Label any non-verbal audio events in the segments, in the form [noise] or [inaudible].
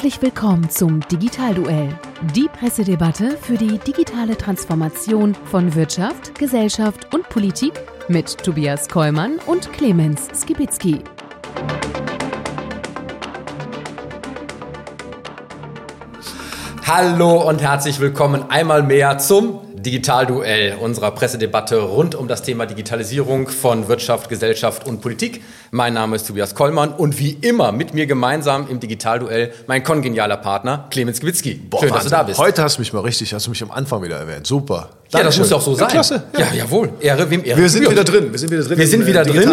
Herzlich willkommen zum Digitalduell, die Pressedebatte für die digitale Transformation von Wirtschaft, Gesellschaft und Politik mit Tobias Kollmann und Clemens Skibitzky. Hallo und herzlich willkommen einmal mehr zum Digitalduell unserer Pressedebatte rund um das Thema Digitalisierung von Wirtschaft, Gesellschaft und Politik. Mein Name ist Tobias Kollmann und wie immer mit mir gemeinsam im Digitalduell mein kongenialer Partner Clemens Gewitzki. Boah, Schön, Wahnsinn. dass du da bist. Heute hast du mich mal richtig, hast du mich am Anfang wieder erwähnt. Super. Ja, das muss auch so sein. Ja, klasse. Ja, ja jawohl. Ehre, wem Ehre. Wir sind wieder drin. Wir sind wieder drin. Wir sind wieder drin.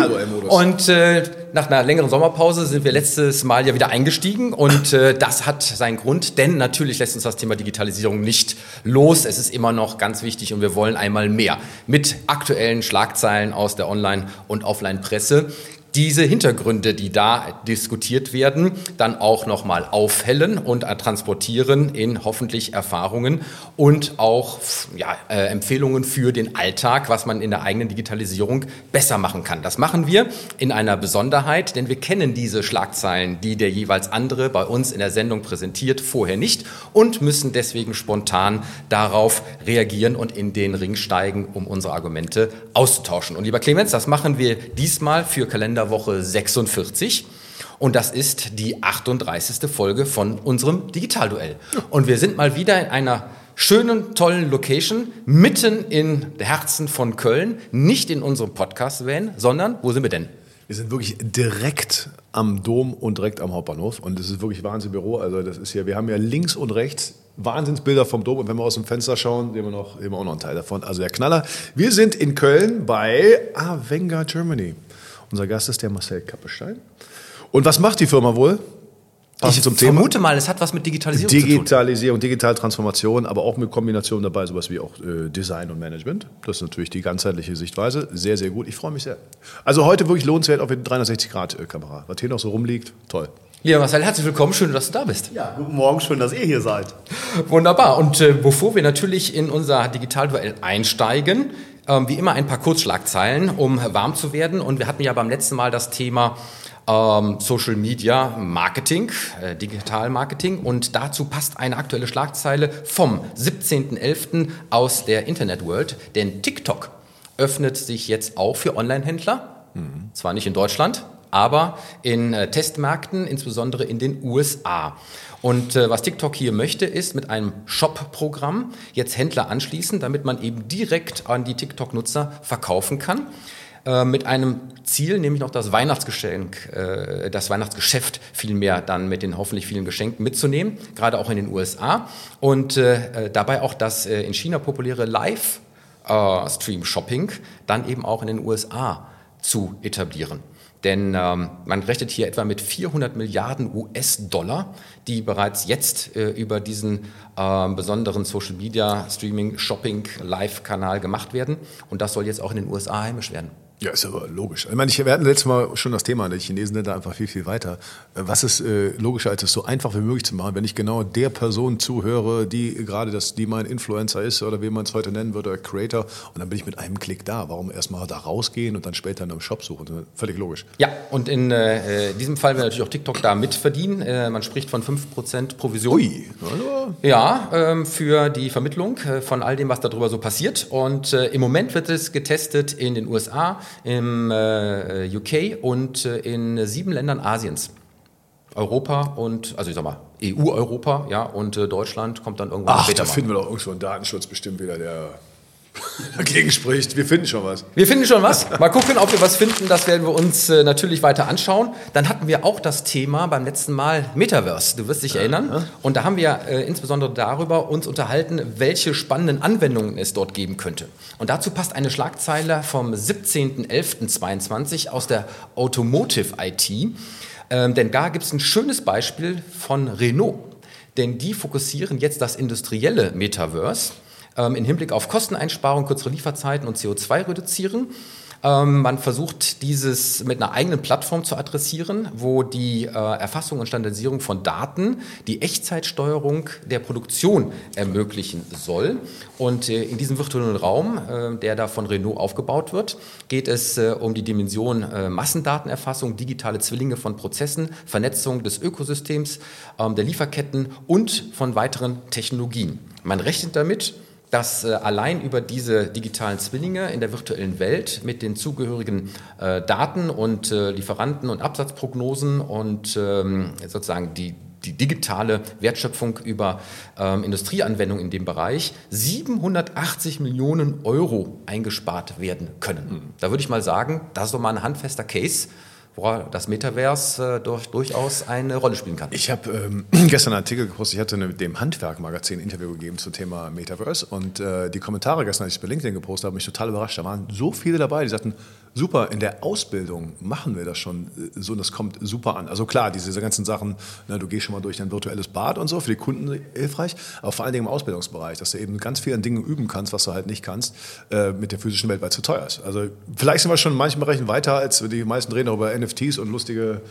Und äh, nach einer längeren Sommerpause sind wir letztes Mal ja wieder eingestiegen. Und äh, das hat seinen Grund, denn natürlich lässt uns das Thema Digitalisierung nicht los. Es ist immer noch ganz wichtig und wir wollen einmal mehr mit aktuellen Schlagzeilen aus der Online- und Offline-Presse diese Hintergründe, die da diskutiert werden, dann auch nochmal aufhellen und transportieren in hoffentlich Erfahrungen und auch ja, äh, Empfehlungen für den Alltag, was man in der eigenen Digitalisierung besser machen kann. Das machen wir in einer Besonderheit, denn wir kennen diese Schlagzeilen, die der jeweils andere bei uns in der Sendung präsentiert, vorher nicht und müssen deswegen spontan darauf reagieren und in den Ring steigen, um unsere Argumente auszutauschen. Und lieber Clemens, das machen wir diesmal für Kalender Woche 46. Und das ist die 38. Folge von unserem Digitalduell. Und wir sind mal wieder in einer schönen, tollen Location, mitten in Herzen von Köln. Nicht in unserem Podcast-Van, sondern wo sind wir denn? Wir sind wirklich direkt am Dom und direkt am Hauptbahnhof. Und es ist wirklich Wahnsinn Büro. Also das ist hier, wir haben ja links und rechts Wahnsinnsbilder vom Dom. Und wenn wir aus dem Fenster schauen, sehen wir, noch, sehen auch noch einen Teil davon. Also der Knaller. Wir sind in Köln bei Avenga Germany. Unser Gast ist der Marcel Kappestein. Und was macht die Firma wohl? Passend ich zum vermute Thema. mal, es hat was mit Digitalisierung, Digitalisierung, Digitaltransformation, aber auch mit Kombination dabei, sowas wie auch äh, Design und Management. Das ist natürlich die ganzheitliche Sichtweise. Sehr, sehr gut. Ich freue mich sehr. Also heute wirklich lohnenswert auf die 360-Grad-Kamera. Was hier noch so rumliegt, toll. Lieber Marcel, herzlich willkommen. Schön, dass du da bist. Ja, guten Morgen. Schön, dass ihr hier seid. Wunderbar. Und äh, bevor wir natürlich in unser Digitalduell einsteigen, wie immer ein paar Kurzschlagzeilen, um warm zu werden. Und wir hatten ja beim letzten Mal das Thema ähm, Social Media Marketing, äh, Digital Marketing. Und dazu passt eine aktuelle Schlagzeile vom 17.11. aus der Internet World. Denn TikTok öffnet sich jetzt auch für Online-Händler. Mhm. Zwar nicht in Deutschland, aber in äh, Testmärkten, insbesondere in den USA. Und äh, was TikTok hier möchte, ist mit einem Shop-Programm jetzt Händler anschließen, damit man eben direkt an die TikTok-Nutzer verkaufen kann äh, mit einem Ziel, nämlich noch das Weihnachtsgeschenk, äh, das Weihnachtsgeschäft vielmehr dann mit den hoffentlich vielen Geschenken mitzunehmen, gerade auch in den USA und äh, dabei auch das in China populäre Live-Stream-Shopping dann eben auch in den USA zu etablieren. Denn ähm, man rechnet hier etwa mit 400 Milliarden US-Dollar, die bereits jetzt äh, über diesen äh, besonderen Social Media Streaming Shopping Live-Kanal gemacht werden. Und das soll jetzt auch in den USA heimisch werden. Ja, ist aber logisch. Ich meine, wir hatten letztes Mal schon das Thema, die Chinesen sind da einfach viel, viel weiter. Äh, was ist äh, logischer, als es so einfach wie möglich zu machen, wenn ich genau der Person zuhöre, die gerade das, die mein Influencer ist oder wie man es heute nennen würde, Creator, und dann bin ich mit einem Klick da. Warum erstmal da rausgehen und dann später in einem Shop suchen? Völlig logisch. Ja, und in äh, diesem Fall will natürlich auch TikTok da mitverdienen. Äh, man spricht von 5% Provision. Ui, also. Ja, ähm, für die Vermittlung äh, von all dem, was darüber so passiert. Und äh, im Moment wird es getestet in den USA im äh, UK und äh, in sieben Ländern Asiens. Europa und, also ich sag mal, EU-Europa, ja, und äh, Deutschland kommt dann irgendwann Ach, später. Ach, da finden wir doch irgendwo einen Datenschutz bestimmt wieder, der [laughs] dagegen spricht. Wir finden schon was. Wir finden schon was. Mal gucken, ob wir was finden. Das werden wir uns äh, natürlich weiter anschauen. Dann hatten wir auch das Thema beim letzten Mal Metaverse. Du wirst dich ja, erinnern. Ja. Und da haben wir äh, insbesondere darüber uns unterhalten, welche spannenden Anwendungen es dort geben könnte. Und dazu passt eine Schlagzeile vom 17.11.22 aus der Automotive IT. Ähm, denn da gibt es ein schönes Beispiel von Renault. Denn die fokussieren jetzt das industrielle Metaverse ähm, in Hinblick auf Kosteneinsparung, kürzere Lieferzeiten und CO2 reduzieren. Ähm, man versucht dieses mit einer eigenen Plattform zu adressieren, wo die äh, Erfassung und Standardisierung von Daten die Echtzeitsteuerung der Produktion ermöglichen soll. Und äh, in diesem virtuellen Raum, äh, der da von Renault aufgebaut wird, geht es äh, um die Dimension äh, Massendatenerfassung, digitale Zwillinge von Prozessen, Vernetzung des Ökosystems, ähm, der Lieferketten und von weiteren Technologien. Man rechnet damit, dass äh, allein über diese digitalen Zwillinge in der virtuellen Welt mit den zugehörigen äh, Daten und äh, Lieferanten und Absatzprognosen und ähm, sozusagen die, die digitale Wertschöpfung über ähm, Industrieanwendungen in dem Bereich 780 Millionen Euro eingespart werden können. Mhm. Da würde ich mal sagen, das ist doch mal ein handfester Case, wo das Metaverse äh, durch, durchaus eine Rolle spielen kann. Ich habe ähm, [clears throat] gestern einen Artikel gepostet, ich hatte eine, dem Handwerk-Magazin ein Interview gegeben zum Thema Metaverse und äh, die Kommentare gestern, als ich es bei LinkedIn gepostet habe, mich total überrascht. Da waren so viele dabei, die sagten, super, in der Ausbildung machen wir das schon äh, so und das kommt super an. Also klar, diese ganzen Sachen, ne, du gehst schon mal durch dein virtuelles Bad und so, für die Kunden hilfreich, aber vor allen Dingen im Ausbildungsbereich, dass du eben ganz viele Dinge üben kannst, was du halt nicht kannst, äh, mit der physischen Welt, weil es zu teuer ist. Also vielleicht sind wir schon in manchen Bereichen weiter, als die meisten reden darüber NFTs und lustige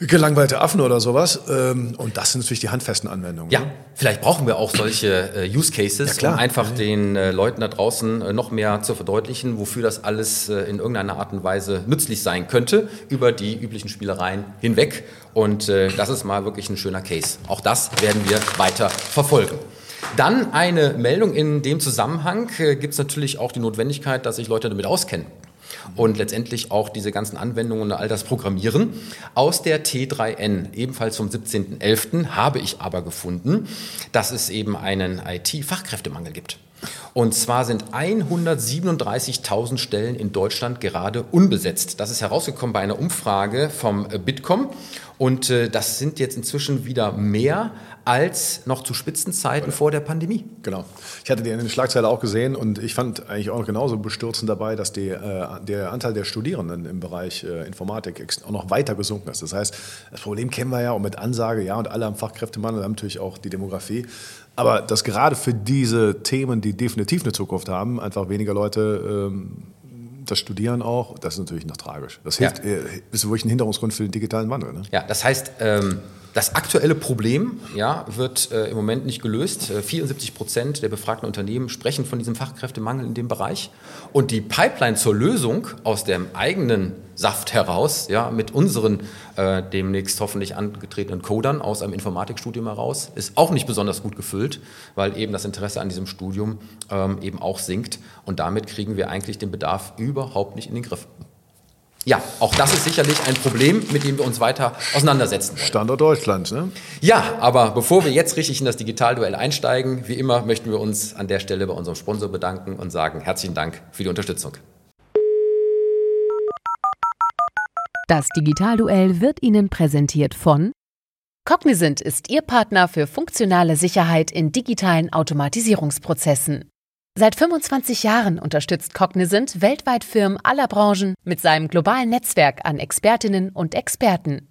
gelangweilte Affen oder sowas. Ähm, und das sind natürlich die handfesten Anwendungen. Ja, vielleicht brauchen wir auch solche äh, Use Cases, ja, um einfach den äh, Leuten da draußen äh, noch mehr zu verdeutlichen, wofür das alles in irgendeiner Art und Weise nützlich sein könnte, über die üblichen Spielereien hinweg. Und das ist mal wirklich ein schöner Case. Auch das werden wir weiter verfolgen. Dann eine Meldung in dem Zusammenhang gibt es natürlich auch die Notwendigkeit, dass sich Leute damit auskennen und letztendlich auch diese ganzen Anwendungen und all das Programmieren. Aus der T3N, ebenfalls vom 17.11., habe ich aber gefunden, dass es eben einen IT-Fachkräftemangel gibt. Und zwar sind 137.000 Stellen in Deutschland gerade unbesetzt. Das ist herausgekommen bei einer Umfrage vom Bitkom. Und äh, das sind jetzt inzwischen wieder mehr als noch zu Spitzenzeiten vor der Pandemie. Genau. Ich hatte die in den Schlagzeile auch gesehen und ich fand eigentlich auch genauso bestürzend dabei, dass die, äh, der Anteil der Studierenden im Bereich äh, Informatik auch noch weiter gesunken ist. Das heißt, das Problem kennen wir ja und mit Ansage, ja, und alle haben Fachkräftemangel, haben natürlich auch die Demografie. Aber dass gerade für diese Themen, die definitiv eine Zukunft haben, einfach weniger Leute ähm, das Studieren auch, das ist natürlich noch tragisch. Das hilft, ja. Äh, ist wirklich ein Hinderungsgrund für den digitalen Wandel. Ne? Ja, das heißt, ähm, das aktuelle Problem ja, wird äh, im Moment nicht gelöst. Äh, 74 Prozent der befragten Unternehmen sprechen von diesem Fachkräftemangel in dem Bereich. Und die Pipeline zur Lösung aus dem eigenen Saft heraus, ja, mit unseren äh, demnächst hoffentlich angetretenen Codern aus einem Informatikstudium heraus, ist auch nicht besonders gut gefüllt, weil eben das Interesse an diesem Studium ähm, eben auch sinkt. Und damit kriegen wir eigentlich den Bedarf überhaupt nicht in den Griff. Ja, auch das ist sicherlich ein Problem, mit dem wir uns weiter auseinandersetzen wollen. Standort Deutschland, ne? Ja, aber bevor wir jetzt richtig in das Digitalduell einsteigen, wie immer möchten wir uns an der Stelle bei unserem Sponsor bedanken und sagen herzlichen Dank für die Unterstützung. Das Digitalduell wird Ihnen präsentiert von Cognizant ist Ihr Partner für funktionale Sicherheit in digitalen Automatisierungsprozessen. Seit 25 Jahren unterstützt Cognizant weltweit Firmen aller Branchen mit seinem globalen Netzwerk an Expertinnen und Experten.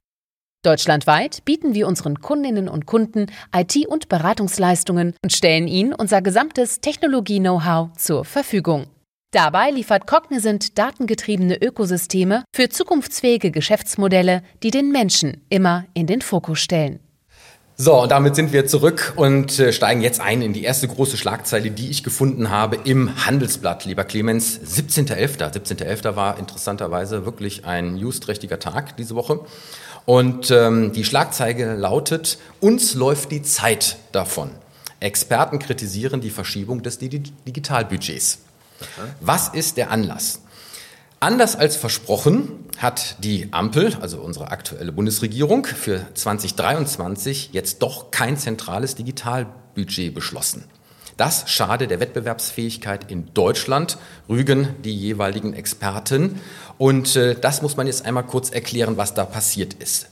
Deutschlandweit bieten wir unseren Kundinnen und Kunden IT- und Beratungsleistungen und stellen ihnen unser gesamtes Technologie-Know-how zur Verfügung. Dabei liefert Cognizant datengetriebene Ökosysteme für zukunftsfähige Geschäftsmodelle, die den Menschen immer in den Fokus stellen. So, und damit sind wir zurück und äh, steigen jetzt ein in die erste große Schlagzeile, die ich gefunden habe im Handelsblatt, lieber Clemens. 17.11. 17.11. war interessanterweise wirklich ein newsträchtiger Tag diese Woche. Und ähm, die Schlagzeile lautet, uns läuft die Zeit davon. Experten kritisieren die Verschiebung des Digitalbudgets. Was ist der Anlass? Anders als versprochen hat die Ampel, also unsere aktuelle Bundesregierung, für 2023 jetzt doch kein zentrales Digitalbudget beschlossen. Das schade der Wettbewerbsfähigkeit in Deutschland, rügen die jeweiligen Experten. Und äh, das muss man jetzt einmal kurz erklären, was da passiert ist.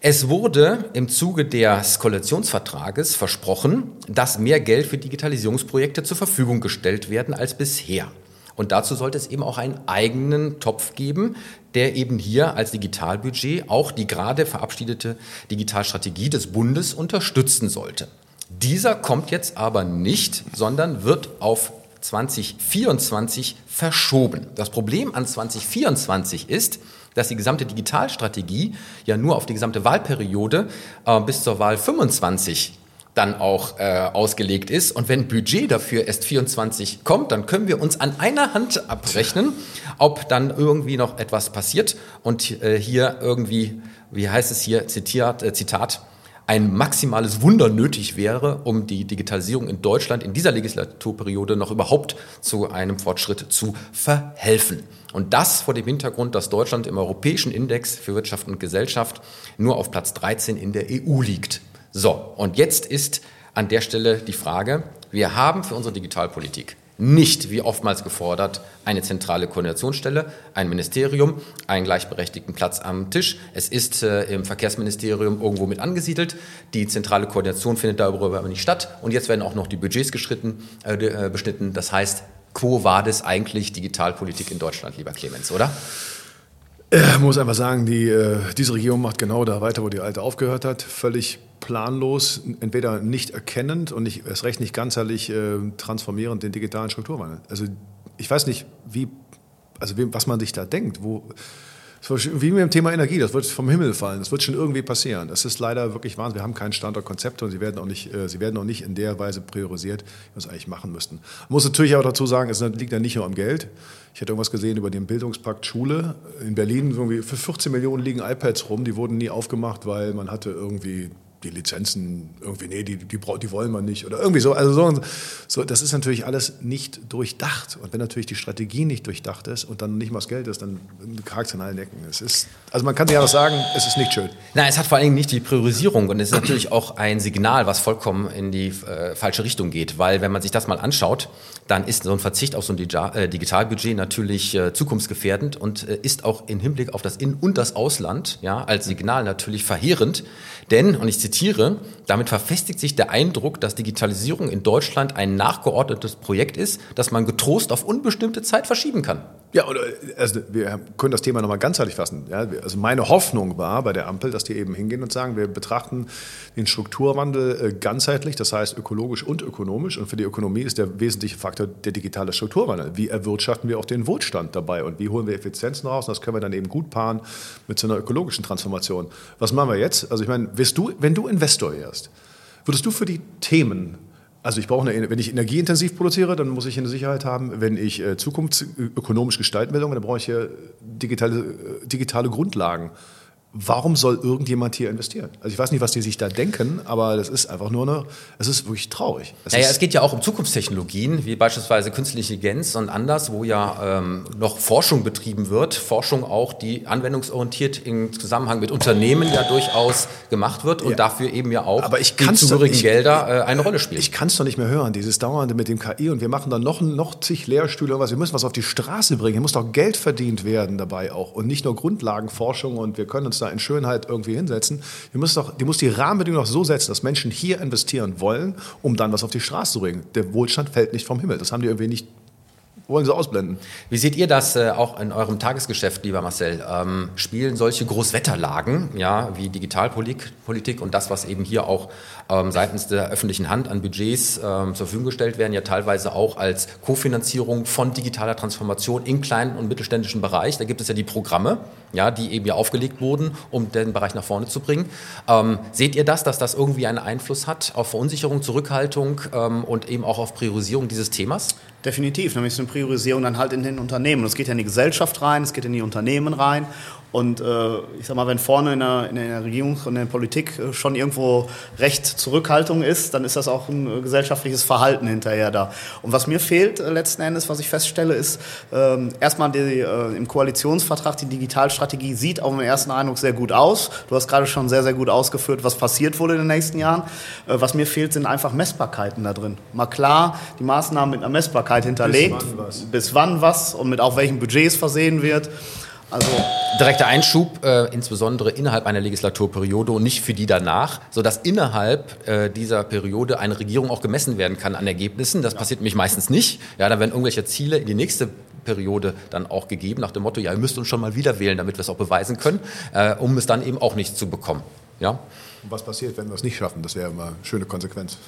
Es wurde im Zuge des Koalitionsvertrages versprochen, dass mehr Geld für Digitalisierungsprojekte zur Verfügung gestellt werden als bisher. Und dazu sollte es eben auch einen eigenen Topf geben, der eben hier als Digitalbudget auch die gerade verabschiedete Digitalstrategie des Bundes unterstützen sollte. Dieser kommt jetzt aber nicht, sondern wird auf 2024 verschoben. Das Problem an 2024 ist, dass die gesamte Digitalstrategie ja nur auf die gesamte Wahlperiode äh, bis zur Wahl 25 dann auch äh, ausgelegt ist. Und wenn Budget dafür erst 24 kommt, dann können wir uns an einer Hand abrechnen, ob dann irgendwie noch etwas passiert. Und äh, hier irgendwie, wie heißt es hier, zitiert, äh, Zitat, ein maximales Wunder nötig wäre, um die Digitalisierung in Deutschland in dieser Legislaturperiode noch überhaupt zu einem Fortschritt zu verhelfen. Und das vor dem Hintergrund, dass Deutschland im europäischen Index für Wirtschaft und Gesellschaft nur auf Platz 13 in der EU liegt. So, und jetzt ist an der Stelle die Frage, wir haben für unsere Digitalpolitik nicht, wie oftmals gefordert, eine zentrale Koordinationsstelle, ein Ministerium, einen gleichberechtigten Platz am Tisch. Es ist äh, im Verkehrsministerium irgendwo mit angesiedelt. Die zentrale Koordination findet darüber aber nicht statt. Und jetzt werden auch noch die Budgets äh, äh beschnitten. Das heißt, quo war das eigentlich Digitalpolitik in Deutschland, lieber Clemens, oder? Ich muss einfach sagen, die, äh, diese Regierung macht genau da weiter, wo die alte aufgehört hat. Völlig planlos, entweder nicht erkennend und nicht, erst recht nicht ganzheitlich äh, transformierend den digitalen Strukturwandel. Also ich weiß nicht, wie, also was man sich da denkt. Wo, wie mit dem Thema Energie, das wird vom Himmel fallen, das wird schon irgendwie passieren. Das ist leider wirklich Wahnsinn. Wir haben kein Standortkonzept und sie werden auch nicht, äh, sie werden auch nicht in der Weise priorisiert, wie wir es eigentlich machen müssten. Man muss natürlich auch dazu sagen, es liegt ja nicht nur am Geld. Ich hätte irgendwas gesehen über den Bildungspakt Schule. In Berlin irgendwie für 14 Millionen liegen iPads rum, die wurden nie aufgemacht, weil man hatte irgendwie die Lizenzen irgendwie, nee, die, die, die wollen wir nicht oder irgendwie so. Also so, so, das ist natürlich alles nicht durchdacht. Und wenn natürlich die Strategie nicht durchdacht ist und dann nicht mal das Geld ist, dann hakt es in allen Ecken. Es ist, also man kann ja auch sagen, es ist nicht schön. Nein, es hat vor allen Dingen nicht die Priorisierung und es ist natürlich auch ein Signal, was vollkommen in die äh, falsche Richtung geht. Weil wenn man sich das mal anschaut, dann ist so ein Verzicht auf so ein äh, Digitalbudget natürlich äh, zukunftsgefährdend und äh, ist auch im Hinblick auf das In- und das Ausland ja, als Signal natürlich verheerend. Denn, und ich zitiere, damit verfestigt sich der Eindruck, dass Digitalisierung in Deutschland ein nachgeordnetes Projekt ist, das man getrost auf unbestimmte Zeit verschieben kann. Ja, oder, also wir können das Thema nochmal ganzheitlich fassen. Ja, also meine Hoffnung war bei der Ampel, dass die eben hingehen und sagen, wir betrachten den Strukturwandel äh, ganzheitlich, das heißt ökologisch und ökonomisch. Und für die Ökonomie ist der wesentliche Faktor der digitale Strukturwandel. Wie erwirtschaften wir auch den Wohlstand dabei und wie holen wir Effizienzen raus? Und das können wir dann eben gut paaren mit so einer ökologischen Transformation. Was machen wir jetzt? Also ich meine, wirst du, wenn du Investor wärst, würdest du für die Themen also ich brauche eine, wenn ich energieintensiv produziere, dann muss ich eine Sicherheit haben. Wenn ich äh, zukunftsökonomisch gestalten will, dann brauche ich hier digitale, äh, digitale Grundlagen warum soll irgendjemand hier investieren? Also ich weiß nicht, was die sich da denken, aber das ist einfach nur eine, es ist wirklich traurig. Es naja, es geht ja auch um Zukunftstechnologien, wie beispielsweise künstliche Intelligenz und anders, wo ja ähm, noch Forschung betrieben wird. Forschung auch, die anwendungsorientiert im Zusammenhang mit Unternehmen ja durchaus gemacht wird und ja. dafür eben ja auch aber ich die zugehörigen Gelder äh, eine Rolle spielen. Ich kann es doch nicht mehr hören, dieses Dauernde mit dem KI und wir machen dann noch, noch zig Lehrstühle und was. Wir müssen was auf die Straße bringen. Hier muss doch Geld verdient werden dabei auch und nicht nur Grundlagenforschung und wir können uns da da in Schönheit irgendwie hinsetzen. Die muss, doch, die muss die Rahmenbedingungen doch so setzen, dass Menschen hier investieren wollen, um dann was auf die Straße zu bringen. Der Wohlstand fällt nicht vom Himmel. Das haben die irgendwie nicht wollen sie ausblenden. Wie seht ihr das äh, auch in eurem Tagesgeschäft, lieber Marcel? Ähm, spielen solche Großwetterlagen, ja, wie Digitalpolitik und das, was eben hier auch ähm, seitens der öffentlichen Hand an Budgets ähm, zur Verfügung gestellt werden, ja teilweise auch als Kofinanzierung von digitaler Transformation im kleinen und mittelständischen Bereich. Da gibt es ja die Programme, ja, die eben ja aufgelegt wurden, um den Bereich nach vorne zu bringen. Ähm, seht ihr das, dass das irgendwie einen Einfluss hat auf Verunsicherung, Zurückhaltung ähm, und eben auch auf Priorisierung dieses Themas? Definitiv, nämlich so eine Priorisierung dann halt in den Unternehmen. Es geht ja in die Gesellschaft rein, es geht in die Unternehmen rein und äh, ich sag mal, wenn vorne in der, in der Regierung und in der Politik äh, schon irgendwo Recht Zurückhaltung ist, dann ist das auch ein äh, gesellschaftliches Verhalten hinterher da. Und was mir fehlt äh, letzten Endes, was ich feststelle, ist ähm, erstmal die, äh, im Koalitionsvertrag die Digitalstrategie sieht auf den ersten Eindruck sehr gut aus. Du hast gerade schon sehr, sehr gut ausgeführt, was passiert wohl in den nächsten Jahren. Was mir fehlt, sind einfach Messbarkeiten da drin. Mal klar, die Maßnahmen mit einer Messbarkeit hinterlegt, bis wann was, bis wann was und mit auch welchen Budgets versehen wird. Also direkter Einschub, äh, insbesondere innerhalb einer Legislaturperiode und nicht für die danach, sodass innerhalb äh, dieser Periode eine Regierung auch gemessen werden kann an Ergebnissen. Das ja. passiert nämlich meistens nicht. Ja, dann werden irgendwelche Ziele in die nächste Periode dann auch gegeben, nach dem Motto, ja, ihr müsst uns schon mal wieder wählen, damit wir es auch beweisen können, äh, um es dann eben auch nicht zu bekommen. Ja? Und was passiert, wenn wir es nicht schaffen? Das wäre immer eine schöne Konsequenz.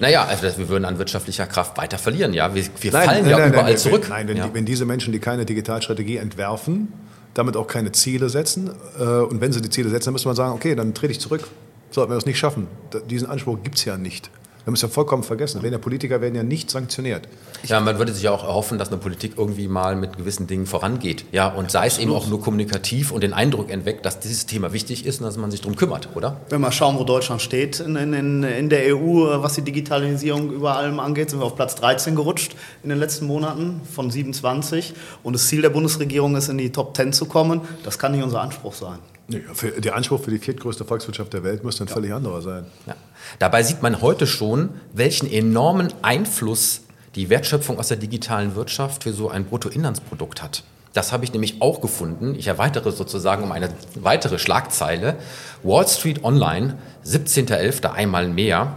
Naja, also wir würden an wirtschaftlicher Kraft weiter verlieren, ja. Wir, wir nein, fallen nein, ja nein, überall zurück. Nein, wenn, ja. Wenn, diese Menschen, die keine Digitalstrategie entwerfen, damit auch keine Ziele setzen, äh, und wenn sie die Ziele setzen, dann müsste man sagen, okay, dann trete ich zurück. Sollten wir das nicht schaffen. Diesen Anspruch gibt es ja nicht. Wir haben es ja vollkommen vergessen. Wenn ja Politiker werden ja nicht sanktioniert. Ja, man würde sich ja auch erhoffen, dass eine Politik irgendwie mal mit gewissen Dingen vorangeht. Ja, und sei es eben auch nur kommunikativ und den Eindruck entweckt, dass dieses Thema wichtig ist und dass man sich darum kümmert, oder? Wenn wir schauen, wo Deutschland steht in, in, in der EU, was die Digitalisierung über allem angeht, sind wir auf Platz 13 gerutscht in den letzten Monaten von 27. Und das Ziel der Bundesregierung ist, in die Top 10 zu kommen. Das kann nicht unser Anspruch sein. Ja, der Anspruch für die viertgrößte Volkswirtschaft der Welt müsste ein ja. völlig anderer sein. Ja. Dabei sieht man heute schon, welchen enormen Einfluss die Wertschöpfung aus der digitalen Wirtschaft für so ein Bruttoinlandsprodukt hat. Das habe ich nämlich auch gefunden. Ich erweitere sozusagen um eine weitere Schlagzeile. Wall Street Online, 17.11., einmal mehr.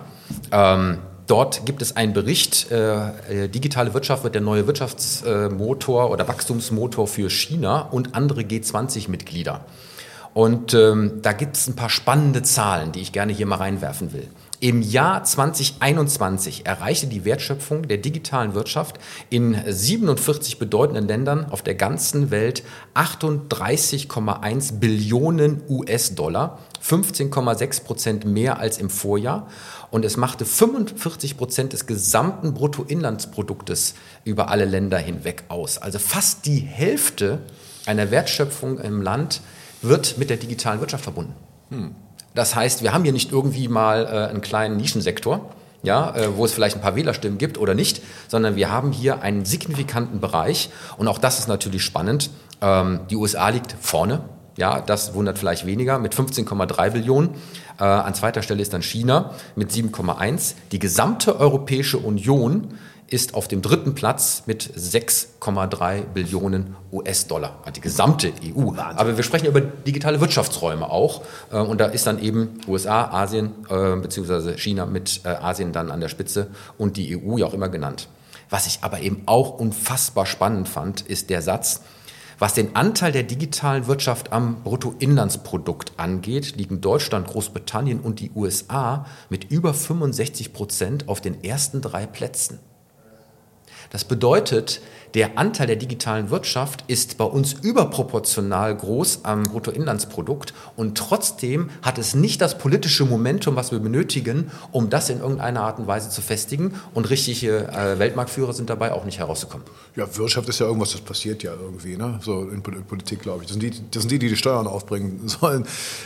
Ähm, dort gibt es einen Bericht, äh, äh digitale Wirtschaft wird der neue Wirtschaftsmotor oder Wachstumsmotor für China und andere G20-Mitglieder. Und ähm, da gibt es ein paar spannende Zahlen, die ich gerne hier mal reinwerfen will. Im Jahr 2021 erreichte die Wertschöpfung der digitalen Wirtschaft in 47 bedeutenden Ländern auf der ganzen Welt 38,1 Billionen US-Dollar, 15,6 Prozent mehr als im Vorjahr. Und es machte 45 Prozent des gesamten Bruttoinlandsproduktes über alle Länder hinweg aus. Also fast die Hälfte einer Wertschöpfung im Land wird mit der digitalen Wirtschaft verbunden. Hm. Das heißt, wir haben hier nicht irgendwie mal äh, einen kleinen Nischensektor, ja, äh, wo es vielleicht ein paar Wählerstimmen gibt oder nicht, sondern wir haben hier einen signifikanten Bereich und auch das ist natürlich spannend. Ähm, die USA liegt vorne, ja, das wundert vielleicht weniger mit 15,3 Billionen. Äh, an zweiter Stelle ist dann China mit 7,1. Die gesamte Europäische Union ist auf dem dritten Platz mit 6,3 Billionen US-Dollar. Die gesamte EU. Wahnsinn. Aber wir sprechen über digitale Wirtschaftsräume auch. Äh, und da ist dann eben USA, Asien äh, bzw. China mit äh, Asien dann an der Spitze und die EU ja auch immer genannt. Was ich aber eben auch unfassbar spannend fand, ist der Satz, was den Anteil der digitalen Wirtschaft am Bruttoinlandsprodukt angeht, liegen Deutschland, Großbritannien und die USA mit über 65 Prozent auf den ersten drei Plätzen. Das bedeutet, der Anteil der digitalen Wirtschaft ist bei uns überproportional groß am Bruttoinlandsprodukt und trotzdem hat es nicht das politische Momentum, was wir benötigen, um das in irgendeiner Art und Weise zu festigen und richtige äh, Weltmarktführer sind dabei auch nicht herausgekommen. Ja, Wirtschaft ist ja irgendwas, das passiert ja irgendwie, ne? so in Politik, glaube ich. Das sind, die, das sind die, die die Steuern aufbringen [laughs] sollen.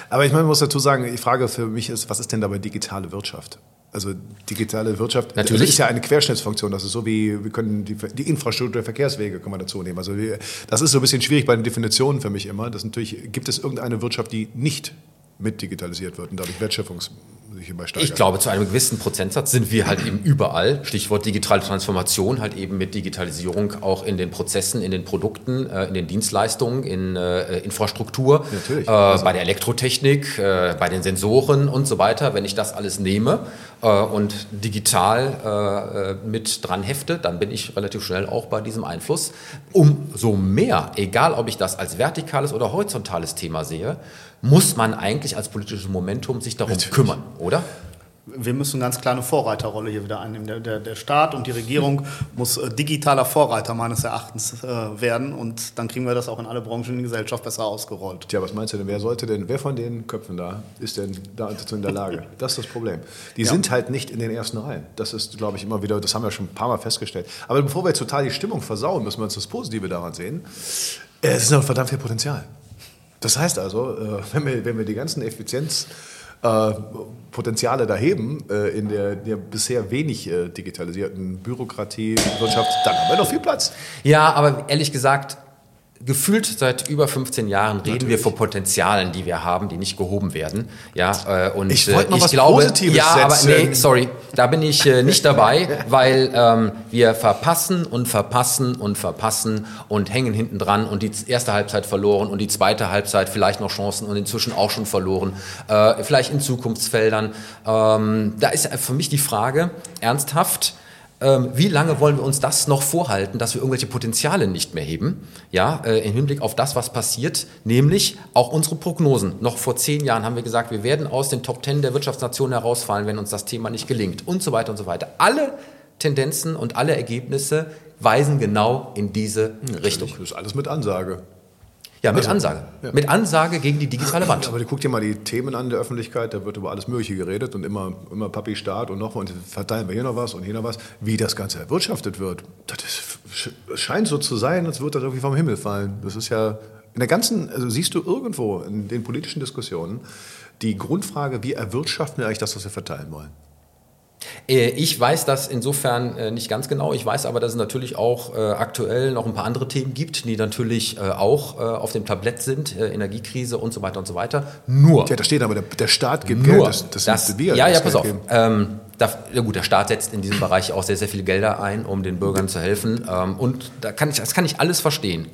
Aber ich meine, man muss dazu sagen, die Frage für mich ist, was ist denn dabei digitale Wirtschaft? Also digitale Wirtschaft Natürlich. ist ja eine Querschnittsfunktion. Das ist so wie, wir können die, die Infrastruktur der Verkehrswege kann man dazu nehmen. Also wir, das ist so ein bisschen schwierig bei den Definitionen für mich immer. Das natürlich, gibt es irgendeine Wirtschaft, die nicht mit digitalisiert wird und dadurch Wertschöpfungs. Ich glaube, zu einem gewissen Prozentsatz sind wir halt eben überall, Stichwort digitale Transformation, halt eben mit Digitalisierung auch in den Prozessen, in den Produkten, äh, in den Dienstleistungen, in äh, Infrastruktur. Äh, also. bei der Elektrotechnik, äh, bei den Sensoren und so weiter. Wenn ich das alles nehme äh, und digital mit dran hefte, dann bin ich relativ schnell auch bei diesem Einfluss. Umso mehr, egal ob ich das als vertikales oder horizontales Thema sehe, muss man eigentlich als politisches Momentum sich darum Natürlich. kümmern, oder? wir müssen ganz klar eine Vorreiterrolle hier wieder einnehmen. Der, der, der Staat und die Regierung muss äh, digitaler Vorreiter meines Erachtens äh, werden und dann kriegen wir das auch in alle Branchen in der Gesellschaft besser ausgerollt. Tja, was meinst du denn? Wer sollte denn, wer von den Köpfen da ist denn dazu in der Lage? [laughs] Das ist das Problem. Die ja. sind halt nicht in den ersten Reihen. Das ist, glaube ich, immer wieder, das haben wir schon ein paar Mal festgestellt. Aber bevor wir jetzt total die Stimmung versauen, müssen wir uns das Positive daran sehen. Es ist noch verdammt viel Potenzial. Das heißt also, äh, wenn wir, wenn wir die ganzen Effizienzpotenziale äh, da heben äh, in der, der, bisher wenig digitalisierten Bürokratie, Wirtschaft, dann haben wir noch viel Platz. Ja, aber ehrlich gesagt, gefühlt seit über 15 Jahren reden Natürlich. wir von Potenzialen, die wir haben, die nicht gehoben werden. Ja, äh, und ich, wollte noch ich was glaube, Positives ja, setzen. aber nee, sorry, da bin ich äh, nicht dabei, [laughs] weil ähm, wir verpassen und verpassen und verpassen und hängen hinten dran und die erste Halbzeit verloren und die zweite Halbzeit vielleicht noch Chancen und inzwischen auch schon verloren. Äh, vielleicht in Zukunftsfeldern. Ähm, da ist für mich die Frage ernsthaft wie lange wollen wir uns das noch vorhalten, dass wir irgendwelche Potenziale nicht mehr heben? Ja, äh, im Hinblick auf das, was passiert, nämlich auch unsere Prognosen. Noch vor zehn Jahren haben wir gesagt, wir werden aus den Top Ten der Wirtschaftsnationen herausfallen, wenn uns das Thema nicht gelingt und so weiter und so weiter. Alle Tendenzen und alle Ergebnisse weisen genau in diese Richtung. Das ist alles mit Ansage. Ja, mit also, Ansage. Ja. Mit Ansage gegen die digitale Wand. Aber du guck dir mal die Themen an der Öffentlichkeit, da wird über alles Mögliche geredet und immer, immer Papi Staat und noch und verteilen wir hier noch was und hier noch was. Wie das Ganze erwirtschaftet wird, das ist, scheint so zu sein, als würde das irgendwie vom Himmel fallen. Das ist ja in der ganzen, also siehst du irgendwo in den politischen Diskussionen die Grundfrage, wie erwirtschaften wir eigentlich das, was wir verteilen wollen? Äh, ich weiß das insofern äh, nicht ganz genau. Ich weiß aber, dass es natürlich auch äh, aktuell noch ein paar andere Themen gibt, die natürlich auch auf dem Tablett sind, Energiekrise und so weiter und so weiter. Nur. Ja, da steht aber, der, der Staat gibt nur, Geld. Das, das, das wir. Ja, ja, pass auf. Ähm, da, ja gut, der Staat setzt in diesem Bereich auch sehr, sehr viele Gelder ein, um den Bürgern zu helfen. Ähm, und da kann ich, das kann ich alles verstehen.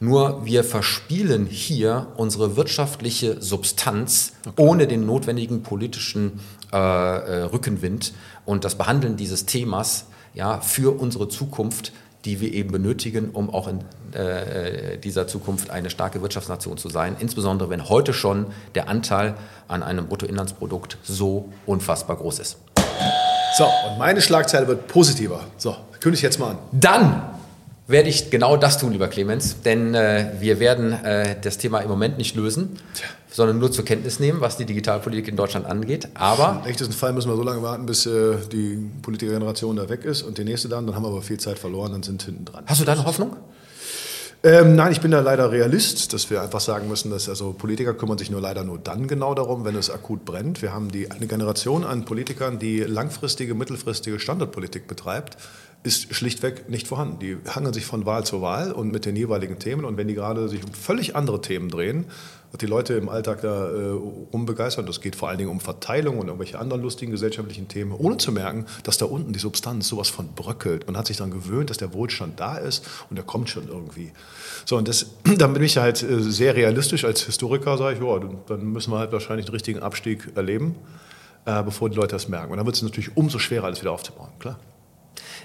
Nur wir verspielen hier unsere wirtschaftliche Substanz okay. ohne den notwendigen politischen äh, äh, Rückenwind und das Behandeln dieses Themas ja, für unsere Zukunft, die wir eben benötigen, um auch in äh, dieser Zukunft eine starke Wirtschaftsnation zu sein. Insbesondere wenn heute schon der Anteil an einem Bruttoinlandsprodukt so unfassbar groß ist. So, und meine Schlagzeile wird positiver. So, kündige ich jetzt mal an. Dann werde ich genau das tun, lieber Clemens, denn äh, wir werden äh, das Thema im Moment nicht lösen, Tja. sondern nur zur Kenntnis nehmen, was die Digitalpolitik in Deutschland angeht. Aber im echtesten Fall müssen wir so lange warten, bis äh, die Politikergeneration da weg ist und die nächste dann. Dann haben wir aber viel Zeit verloren, dann sind hinten dran. Hast du da eine Hoffnung? Ähm, nein, ich bin da leider Realist, dass wir einfach sagen müssen, dass also Politiker kümmern sich nur leider nur dann genau darum, wenn es akut brennt. Wir haben die, eine Generation an Politikern, die langfristige, mittelfristige Standortpolitik betreibt ist schlichtweg nicht vorhanden. Die hangeln sich von Wahl zu Wahl und mit den jeweiligen Themen. Und wenn die gerade sich um völlig andere Themen drehen, wird die Leute im Alltag da äh, rumbegeistern. Das geht vor allen Dingen um Verteilung und irgendwelche anderen lustigen gesellschaftlichen Themen, ohne zu merken, dass da unten die Substanz sowas von bröckelt. Man hat sich daran gewöhnt, dass der Wohlstand da ist und der kommt schon irgendwie. So, und das, [clears throat] dann bin ich halt äh, sehr realistisch als Historiker, sage ich, ja, dann müssen wir halt wahrscheinlich den richtigen Abstieg erleben, äh, bevor die Leute das merken. Und dann wird es natürlich umso schwerer, alles wieder aufzubauen, klar.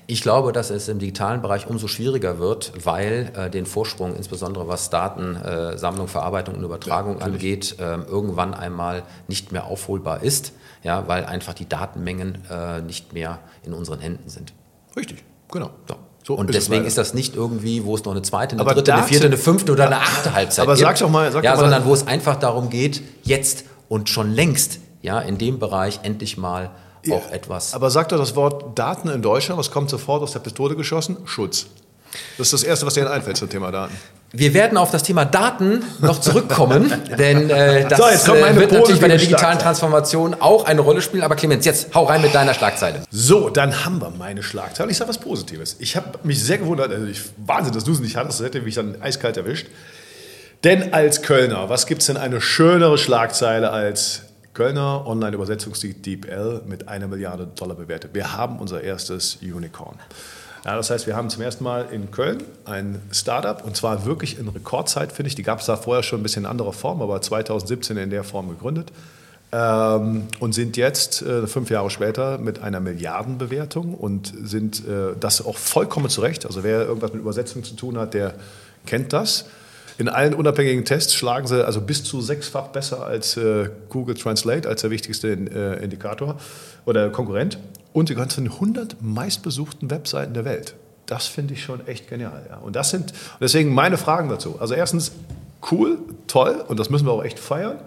Ich glaube, dass es im digitalen Bereich umso schwieriger wird, weil äh, den Vorsprung, insbesondere was Datensammlung, äh, Verarbeitung und Übertragung ja, angeht, äh, irgendwann einmal nicht mehr aufholbar ist, ja, weil einfach die Datenmengen äh, nicht mehr in unseren Händen sind. Richtig, genau. So. So und ist deswegen ist das nicht irgendwie, wo es noch eine zweite, eine aber dritte, Daten, eine vierte, eine fünfte oder eine achte Halbzeit aber gibt. Aber sag doch mal, sag ja, doch mal, sondern wo es einfach darum geht, jetzt und schon längst ja, in dem Bereich endlich mal auch etwas. Aber sag doch das Wort Daten in Deutschland, was kommt sofort aus der Pistole geschossen? Schutz. Das ist das Erste, was dir einfällt zum Thema Daten. Wir werden auf das Thema Daten noch zurückkommen, [laughs] denn äh, das so, äh, wird natürlich bei der digitalen Transformation auch eine Rolle spielen. Aber Clemens, jetzt hau rein mit deiner Schlagzeile. So, dann haben wir meine Schlagzeile. Ich sage was Positives. Ich habe mich sehr gewundert, also ich, Wahnsinn, dass du es nicht hattest, das hätte mich dann eiskalt erwischt. Denn als Kölner, was gibt es denn eine schönere Schlagzeile als Kölner Online-Übersetzungsdienst DeepL mit einer Milliarde Dollar bewertet. Wir haben unser erstes Unicorn. Ja, das heißt, wir haben zum ersten Mal in Köln ein Startup und zwar wirklich in Rekordzeit, finde ich. Die gab es da vorher schon ein bisschen in anderer Form, aber 2017 in der Form gegründet. Ähm, und sind jetzt äh, fünf Jahre später mit einer Milliardenbewertung und sind äh, das auch vollkommen zurecht. Also wer irgendwas mit Übersetzung zu tun hat, der kennt das. In allen unabhängigen Tests schlagen sie also bis zu sechsfach besser als äh, Google Translate, als der wichtigste äh, Indikator oder Konkurrent. Und die ganzen 100 meistbesuchten Webseiten der Welt. Das finde ich schon echt genial. Ja. Und das sind deswegen meine Fragen dazu. Also erstens cool, toll und das müssen wir auch echt feiern.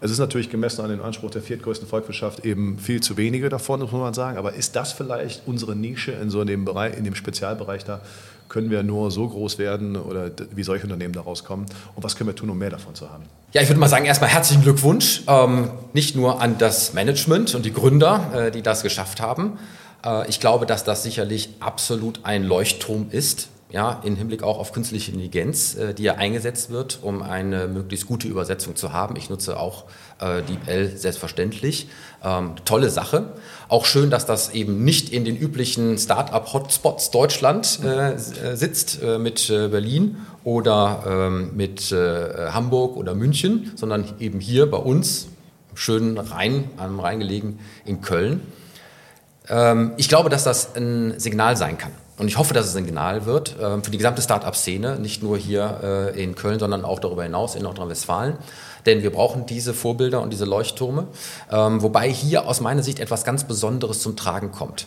Es ist natürlich gemessen an den Anspruch der viertgrößten Volkswirtschaft eben viel zu wenige davon, muss man sagen. Aber ist das vielleicht unsere Nische in so dem Bereich, in dem Spezialbereich da? Können wir nur so groß werden oder wie solche Unternehmen daraus kommen? Und was können wir tun, um mehr davon zu haben? Ja, ich würde mal sagen, erstmal herzlichen Glückwunsch. Ähm, nicht nur an das Management und die Gründer, äh, die das geschafft haben. Äh, ich glaube, dass das sicherlich absolut ein Leuchtturm ist ja, im Hinblick auch auf künstliche Intelligenz, äh, die ja eingesetzt wird, um eine möglichst gute Übersetzung zu haben. Ich nutze auch äh, DeepL selbstverständlich. Ähm, tolle Sache. Auch schön, dass das eben nicht in den üblichen Start-up-Hotspots Deutschland äh, äh sitzt, äh, mit äh, Berlin oder ähm, mit Hamburg oder München, sondern eben hier bei uns, schön Rhein, am Rhein gelegen, in Köln. Ähm, ich glaube, dass das ein Signal sein kann. Und ich hoffe, dass es ein Signal wird äh, für die gesamte Start-up-Szene, nicht nur hier äh, in Köln, sondern auch darüber hinaus in Nordrhein-Westfalen. Denn wir brauchen diese Vorbilder und diese Leuchttürme. Ähm, wobei hier aus meiner Sicht etwas ganz Besonderes zum Tragen kommt.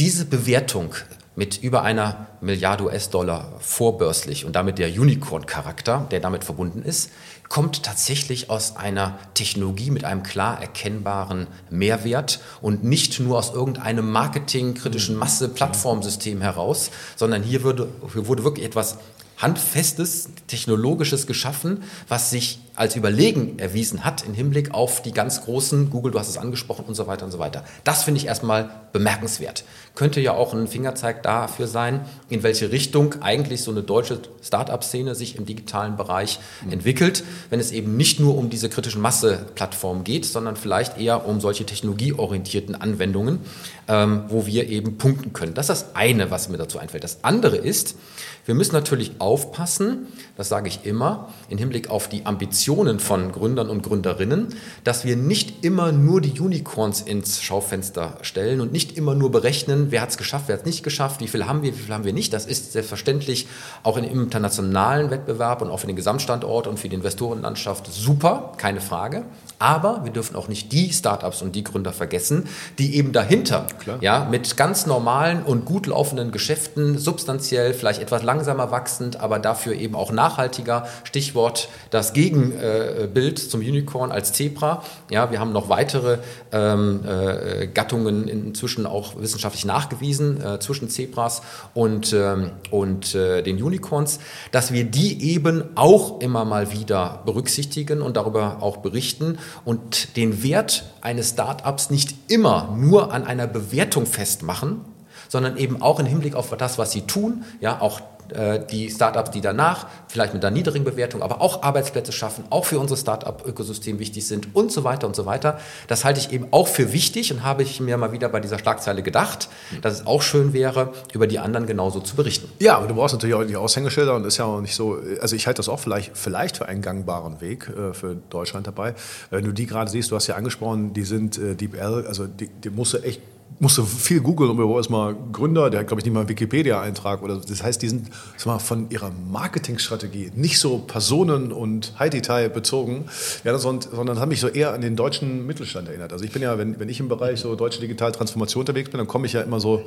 Diese Bewertung mit über einer Milliarde US-Dollar vorbörslich und damit der Unicorn-Charakter, der damit verbunden ist, kommt tatsächlich aus einer Technologie mit einem klar erkennbaren Mehrwert und nicht nur aus irgendeinem marketingkritischen Masse-Plattformsystem heraus, sondern hier, würde, hier wurde wirklich etwas Handfestes, Technologisches geschaffen, was sich als überlegen erwiesen hat im Hinblick auf die ganz großen, Google, du hast es angesprochen und so weiter und so weiter. Das finde ich erstmal bemerkenswert. Könnte ja auch ein Fingerzeig dafür sein, in welche Richtung eigentlich so eine deutsche Start-up-Szene sich im digitalen Bereich mhm. entwickelt, wenn es eben nicht nur um diese kritischen Masse-Plattformen geht, sondern vielleicht eher um solche technologieorientierten Anwendungen, ähm, wo wir eben punkten können. Das ist das eine, was mir dazu einfällt. Das andere ist, wir müssen natürlich aufpassen, das sage ich immer, im Hinblick auf die Ambitionen von Gründern und Gründerinnen, dass wir nicht immer nur die Unicorns ins Schaufenster stellen und nicht immer nur berechnen, wer hat es geschafft, wer hat es nicht geschafft, wie viel haben wir, wie viel haben wir nicht. Das ist selbstverständlich auch im internationalen Wettbewerb und auch für den Gesamtstandort und für die Investorenlandschaft super, keine Frage. Aber wir dürfen auch nicht die Startups und die Gründer vergessen, die eben dahinter ja, mit ganz normalen und gut laufenden Geschäften substanziell vielleicht etwas lang langsamer wachsend, aber dafür eben auch nachhaltiger. Stichwort das Gegenbild zum Unicorn als Zebra. Ja, wir haben noch weitere ähm, äh, Gattungen inzwischen auch wissenschaftlich nachgewiesen äh, zwischen Zebras und, ähm, und äh, den Unicorns, dass wir die eben auch immer mal wieder berücksichtigen und darüber auch berichten und den Wert eines Startups nicht immer nur an einer Bewertung festmachen, sondern eben auch im Hinblick auf das, was sie tun, ja, auch die Startups, die danach vielleicht mit einer niedrigen Bewertung, aber auch Arbeitsplätze schaffen, auch für unser Startup-Ökosystem wichtig sind und so weiter und so weiter. Das halte ich eben auch für wichtig und habe ich mir mal wieder bei dieser Schlagzeile gedacht, dass es auch schön wäre, über die anderen genauso zu berichten. Ja, aber du brauchst natürlich auch die Aushängeschilder und ist ja auch nicht so, also ich halte das auch vielleicht, vielleicht für einen gangbaren Weg äh, für Deutschland dabei. Wenn du die gerade siehst, du hast ja angesprochen, die sind äh, DeepL, also die, die musst du echt musste viel googeln, um überhaupt erstmal Gründer, der hat, glaube ich, nicht mal einen Wikipedia-Eintrag oder das heißt, die sind mal, von ihrer Marketingstrategie nicht so Personen- und High-Detail bezogen, ja, sondern haben mich so eher an den deutschen Mittelstand erinnert. Also ich bin ja, wenn, wenn ich im Bereich so deutsche Digitaltransformation unterwegs bin, dann komme ich ja immer so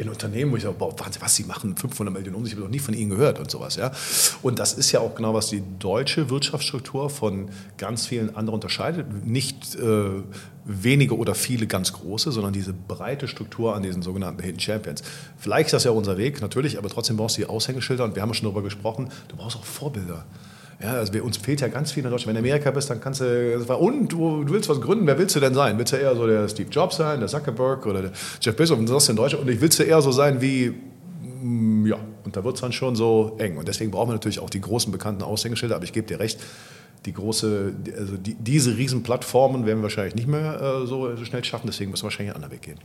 in Unternehmen, wo ich sage, boah, Wahnsinn, was sie machen, 500 Millionen um, ich habe noch nie von ihnen gehört und sowas. Ja? Und das ist ja auch genau, was die deutsche Wirtschaftsstruktur von ganz vielen anderen unterscheidet. Nicht äh, wenige oder viele ganz große, sondern diese breite Struktur an diesen sogenannten Hidden Champions. Vielleicht ist das ja unser Weg, natürlich, aber trotzdem brauchst du die Aushängeschilder und wir haben schon darüber gesprochen, du brauchst auch Vorbilder. Ja, also wir, uns fehlt ja ganz viel in Deutschland. Wenn du in Amerika bist, dann kannst du, und du, du, willst was gründen, wer willst du denn sein? Willst du eher so der Steve Jobs sein, der Zuckerberg oder der Jeff Bezos und das in Deutschland? Und ich willst du eher so sein wie, mm, ja, und da wird es dann schon so eng. Und deswegen brauchen wir natürlich auch die großen bekannten Aushängeschilder, aber ich gebe dir recht, die große, also die, diese Riesenplattformen werden wir wahrscheinlich nicht mehr äh, so, schnell schaffen, deswegen müssen wir wahrscheinlich einen anderen Weg gehen.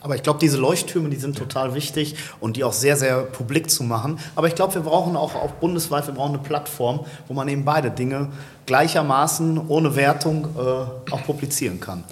Aber ich glaube, diese Leuchttürme, die sind total wichtig und die auch sehr, sehr publik zu machen. Aber ich glaube, wir brauchen auch, auch bundesweit, wir brauchen eine Plattform, wo man eben beide Dinge gleichermaßen ohne Wertung äh, auch publizieren kann.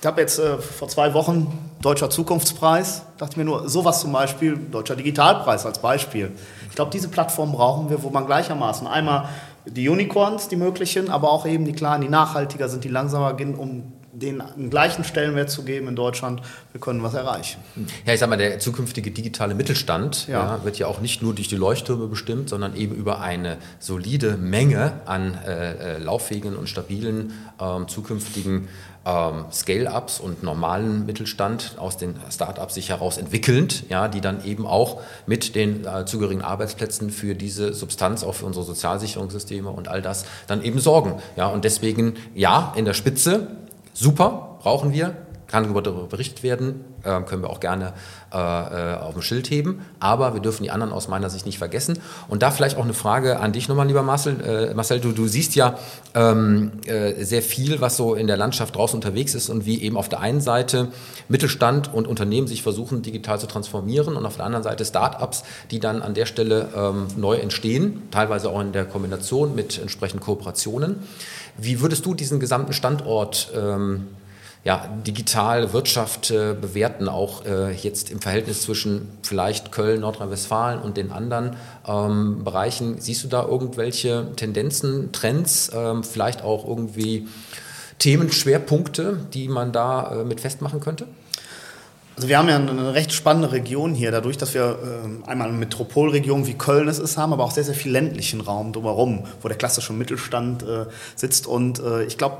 Ich habe jetzt äh, vor zwei Wochen Deutscher Zukunftspreis, dachte ich mir nur, sowas zum Beispiel, Deutscher Digitalpreis als Beispiel. Ich glaube, diese Plattform brauchen wir, wo man gleichermaßen einmal die Unicorns, die möglichen, aber auch eben die kleinen, die nachhaltiger sind, die langsamer gehen, um den gleichen Stellenwert zu geben in Deutschland, wir können was erreichen. Ja, ich sag mal, der zukünftige digitale Mittelstand ja. Ja, wird ja auch nicht nur durch die Leuchttürme bestimmt, sondern eben über eine solide Menge an äh, äh lauffähigen und stabilen äh, zukünftigen ähm, Scale-ups und normalen Mittelstand aus den Start-ups sich heraus entwickelnd, ja, die dann eben auch mit den äh, zugehörigen Arbeitsplätzen für diese Substanz, auch für unsere Sozialsicherungssysteme und all das dann eben sorgen. Ja, und deswegen, ja, in der Spitze Super, brauchen wir, kann darüber berichtet werden, äh, können wir auch gerne äh, äh, auf dem Schild heben, aber wir dürfen die anderen aus meiner Sicht nicht vergessen. Und da vielleicht auch eine Frage an dich nochmal, lieber Marcel. Äh, Marcel, du, du siehst ja ähm, äh, sehr viel, was so in der Landschaft draußen unterwegs ist und wie eben auf der einen Seite Mittelstand und Unternehmen sich versuchen, digital zu transformieren und auf der anderen Seite Start-ups, die dann an der Stelle ähm, neu entstehen, teilweise auch in der Kombination mit entsprechenden Kooperationen. Wie würdest du diesen gesamten Standort ähm, ja, digital Wirtschaft äh, bewerten, auch äh, jetzt im Verhältnis zwischen vielleicht Köln, Nordrhein-Westfalen und den anderen ähm, Bereichen. Siehst du da irgendwelche Tendenzen, Trends, ähm, vielleicht auch irgendwie Themenschwerpunkte, die man da äh, mit festmachen könnte? Also wir haben ja eine recht spannende Region hier, dadurch, dass wir äh, einmal eine Metropolregion wie Köln es ist, haben, aber auch sehr, sehr viel ländlichen Raum drumherum, wo der klassische Mittelstand äh, sitzt. Und äh, ich glaube,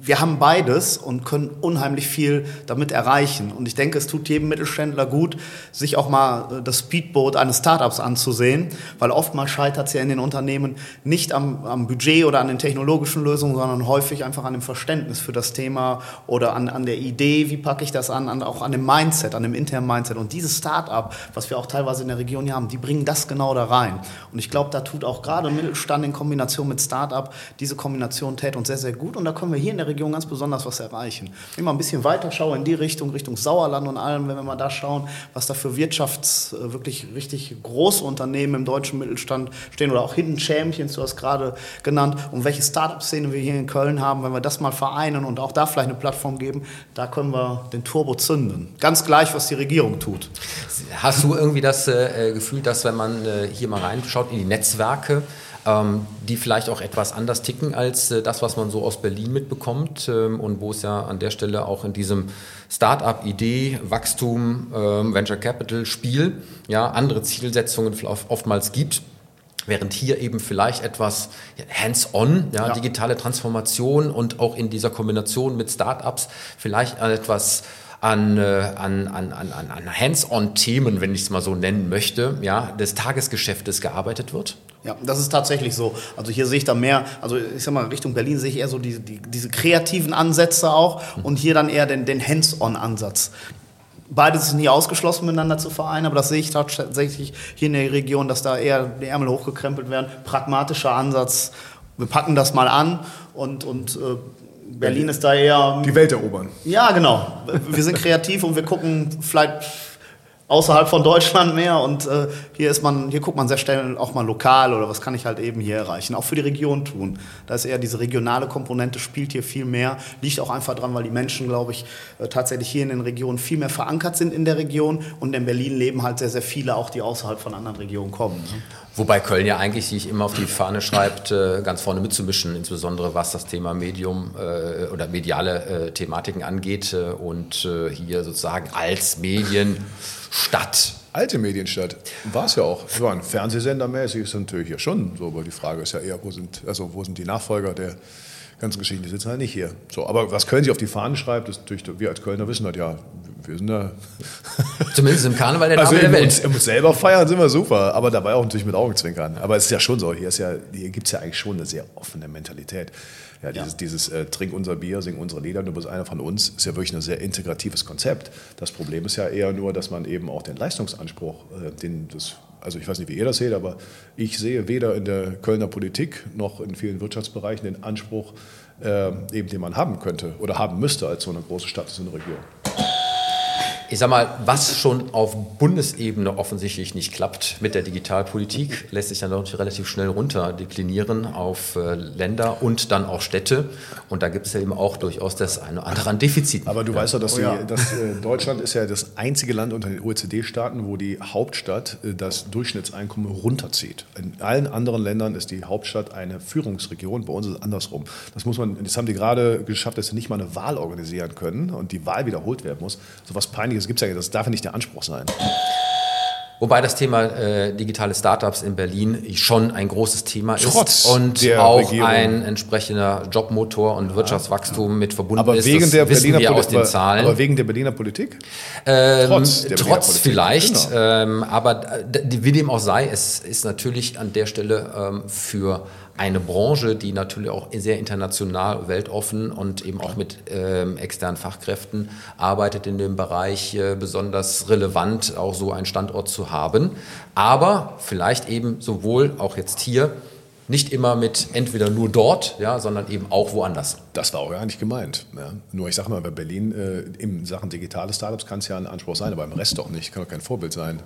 wir haben beides und können unheimlich viel damit erreichen. Und ich denke, es tut jedem Mittelständler gut, sich auch mal äh, das Speedboot eines Startups anzusehen, weil oftmals scheitert es ja in den Unternehmen nicht am, am, Budget oder an den technologischen Lösungen, sondern häufig einfach an dem Verständnis für das Thema oder an, an der Idee, wie packe ich das an, an auch an dem Mindset, an dem internen Mindset. Und dieses Start-up, was wir auch teilweise in der Region hier haben, die bringen das genau da rein. Und ich glaube, da tut auch gerade Mittelstand in Kombination mit Start-up, diese Kombination tät uns sehr, sehr gut. Und da können wir hier in der Region ganz besonders was erreichen. Wenn ich mal ein bisschen weiter schaue in die Richtung, Richtung Sauerland und allem, wenn wir mal da schauen, was da für Wirtschafts-, äh, wirklich richtig große Unternehmen im deutschen Mittelstand stehen oder auch Hidden Champions, du hast gerade genannt, und welche Start-up-Szene wir hier in Köln haben, wenn wir das mal vereinen und auch da vielleicht eine Plattform geben, da können wir den Turbo zünden. Ganz gleich, was die Regierung tut. Hast du irgendwie das äh, Gefühl, dass wenn man äh, hier mal reinschaut in die Netzwerke, ähm, die vielleicht auch etwas anders ticken als äh, das, was man so aus Berlin mitbekommt ähm, und wo es ja an der Stelle auch in diesem Start-up-Idee, Wachstum, ähm, Venture Capital-Spiel ja andere Zielsetzungen oftmals gibt? Während hier eben vielleicht etwas hands-on, ja, ja, digitale Transformation und auch in dieser Kombination mit Startups vielleicht etwas an, äh, an, an, an, an Hands-on-Themen, wenn ich es mal so nennen möchte, ja, des Tagesgeschäftes gearbeitet wird? Ja, das ist tatsächlich so. Also hier sehe ich da mehr, also ich sag mal, Richtung Berlin sehe ich eher so die, die, diese kreativen Ansätze auch und hier dann eher den, den Hands-on-Ansatz. Beides ist nie ausgeschlossen miteinander zu vereinen, aber das sehe ich tatsächlich hier in der Region, dass da eher die Ärmel hochgekrempelt werden. Pragmatischer Ansatz, wir packen das mal an und, und äh, Berlin ist da eher. Die Welt erobern. Ja, genau. Wir sind kreativ und wir gucken vielleicht außerhalb von Deutschland mehr und äh, hier ist man, hier guckt man sehr schnell auch mal lokal oder was kann ich halt eben hier erreichen, auch für die Region tun. Da ist eher diese regionale Komponente spielt hier viel mehr, liegt auch einfach dran, weil die Menschen, glaube ich, äh, tatsächlich hier in den Regionen viel mehr verankert sind in der Region und in Berlin leben halt sehr, sehr viele auch, die außerhalb von anderen Regionen kommen. Ne? Wobei Köln ja eigentlich sich immer auf die Fahne schreibt, äh, ganz vorne mitzumischen, insbesondere was das Thema Medium äh, oder mediale äh, Thematiken angeht und hier sozusagen als Medienstadt. Alte Medienstadt war es ja auch. Ja, Fernsehsendermäßig ist natürlich ja schon so, aber die Frage ist ja eher, wo sind, also wo sind die Nachfolger der ganzen Geschichten? Die sitzen halt nicht hier. So, aber was Köln sich auf die Fahne schreibt, ist natürlich, wir als Kölner wissen das ja, wir sind da. [laughs] Zumindest im Karneval der Name also der Welt. Uns, selber feiern sind wir super, aber dabei auch natürlich mit Augenzwinkern. Aber es ist ja schon so, hier, ja, hier gibt es ja eigentlich schon eine sehr offene Mentalität. Ja, dieses, ja. dieses äh, Trink unser Bier, sing unsere Lieder, du bist einer von uns, ist ja wirklich ein sehr integratives Konzept. Das Problem ist ja eher nur, dass man eben auch den Leistungsanspruch, äh, den, das, also ich weiß nicht, wie ihr das seht, aber ich sehe weder in der Kölner Politik noch in vielen Wirtschaftsbereichen den Anspruch, äh, eben den man haben könnte oder haben müsste als so eine große Stadt, so eine Region ich sag mal, was schon auf Bundesebene offensichtlich nicht klappt mit der Digitalpolitik, lässt sich dann relativ schnell runter deklinieren auf äh, Länder und dann auch Städte. Und da gibt es ja eben auch durchaus das eine oder andere an Defiziten. Aber du ja. weißt doch, dass, oh, ja. die, dass äh, Deutschland ist ja das einzige Land unter den OECD-Staaten, wo die Hauptstadt äh, das Durchschnittseinkommen runterzieht. In allen anderen Ländern ist die Hauptstadt eine Führungsregion, bei uns ist es andersrum. Das muss man, das haben die gerade geschafft, dass sie nicht mal eine Wahl organisieren können und die Wahl wiederholt werden muss. So was peinlich das gibt es ja, das darf ja nicht der Anspruch sein. Wobei das Thema äh, digitale Startups in Berlin schon ein großes Thema Trotz ist und auch Regierung. ein entsprechender Jobmotor und Wirtschaftswachstum ja. mit verbunden aber ist. Wegen das der wissen wir aus den Zahlen. Aber wegen der Berliner Politik? Ähm, trotz, der trotz Politik. vielleicht. Genau. Ähm, aber wie dem auch sei, es ist natürlich an der Stelle ähm, für eine Branche, die natürlich auch sehr international, weltoffen und eben auch mit ähm, externen Fachkräften arbeitet in dem Bereich, äh, besonders relevant, auch so einen Standort zu haben. Aber vielleicht eben sowohl auch jetzt hier nicht immer mit entweder nur dort, ja, sondern eben auch woanders. Das war auch gar nicht gemeint. Ja. Nur ich sage mal, bei Berlin äh, in Sachen digitale Startups kann es ja ein Anspruch sein, aber im Rest doch nicht. Kann doch kein Vorbild sein.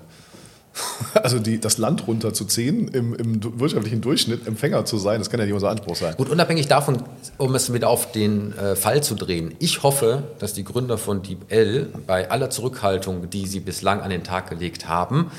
[laughs] Also die, das Land runterzuziehen, im, im wirtschaftlichen Durchschnitt Empfänger zu sein, das kann ja nicht unser Anspruch sein. Gut, unabhängig davon, um es wieder auf den äh, Fall zu drehen. Ich hoffe, dass die Gründer von DeepL bei aller Zurückhaltung, die sie bislang an den Tag gelegt haben,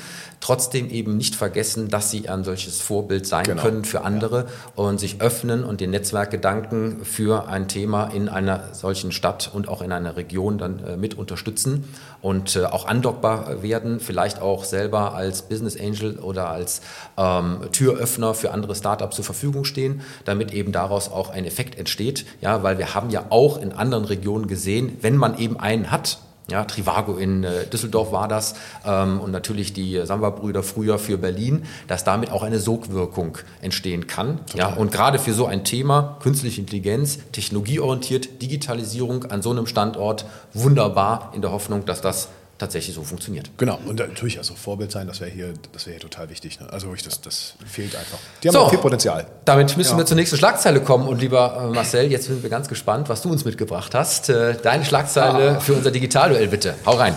trotzdem eben nicht vergessen, dass sie ein solches Vorbild sein genau. können für andere ja. und sich öffnen und den Netzwerkgedanken für ein Thema in einer solchen Stadt und auch in einer Region dann äh, mit unterstützen und äh, auch andockbar werden, vielleicht auch selber als Business Angel oder als ähm, Türöffner für andere Startups zur Verfügung stehen, damit eben daraus auch ein Effekt entsteht. Ja, weil wir haben ja auch in anderen Regionen gesehen, wenn man eben einen hat, ja, Trivago in äh, Düsseldorf war das ähm, und natürlich die Samba-Brüder früher für Berlin, dass damit auch eine Sogwirkung entstehen kann. Ja, und gerade für so ein Thema, künstliche Intelligenz, technologieorientiert, Digitalisierung an so einem Standort wunderbar in der Hoffnung, dass das tatsächlich so funktioniert. Genau, und natürlich also Vorbild sein, das wäre hier, das hier total wichtig. Ne? Also das, das fehlt einfach. Die haben so, viel Potenzial. Damit müssen ja. wir zur nächsten Schlagzeile kommen. Und lieber äh, Marcel, jetzt sind wir ganz gespannt, was du uns mitgebracht hast. Äh, deine Schlagzeile ah. für unser Digitalduell bitte. Hau rein.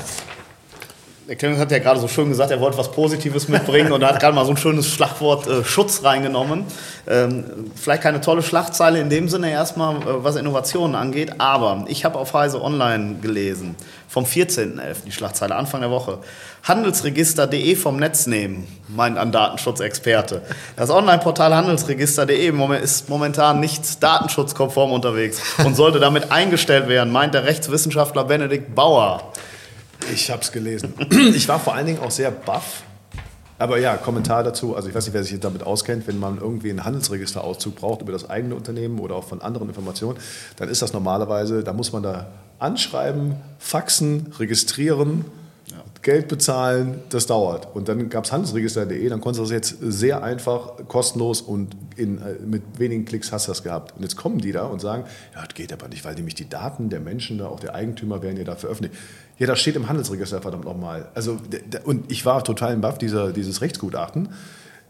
Der Clemens hat ja gerade so schön gesagt, er wollte was Positives mitbringen und hat gerade mal so ein schönes Schlagwort äh, Schutz reingenommen. Ähm, vielleicht keine tolle Schlagzeile in dem Sinne erstmal, äh, was Innovationen angeht, aber ich habe auf Heise Online gelesen, vom 14.11., die Schlagzeile, Anfang der Woche. Handelsregister.de vom Netz nehmen, meint ein Datenschutzexperte. Das Online-Portal Handelsregister.de ist momentan nicht datenschutzkonform unterwegs und sollte damit eingestellt werden, meint der Rechtswissenschaftler Benedikt Bauer. Ich habe es gelesen. [clears throat] Ich war vor allen Dingen auch sehr baff. Aber ja, Kommentar dazu. Also ich weiß nicht, wer sich damit auskennt, wenn man irgendwie einen Handelsregisterauszug braucht über das eigene Unternehmen oder auch von anderen Informationen, dann ist das normalerweise, da muss man da anschreiben, faxen, registrieren, ja. Geld bezahlen, das dauert. Und dann gab es handelsregister.de, dann konntest du das jetzt sehr einfach, kostenlos und in, äh, mit wenigen Klicks hast du das gehabt. Und jetzt kommen die da und sagen, ja, das geht aber nicht, weil nämlich die Daten der Menschen, da auch der Eigentümer werden ja da veröffentlicht. Ja, das steht im Handelsregister, verdammt nochmal. Also, und ich war total im Buff, dieser, dieses Rechtsgutachten.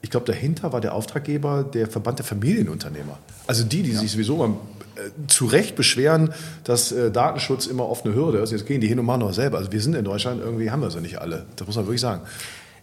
Ich glaube, dahinter war der Auftraggeber der Verband der Familienunternehmer. Also die, die ja. sich sowieso mal äh, zu Recht beschweren, dass äh, Datenschutz immer oft eine Hürde ist. Jetzt gehen die hin und machen doch selber. Also wir sind in Deutschland, irgendwie haben wir sie nicht alle. Das muss man wirklich sagen.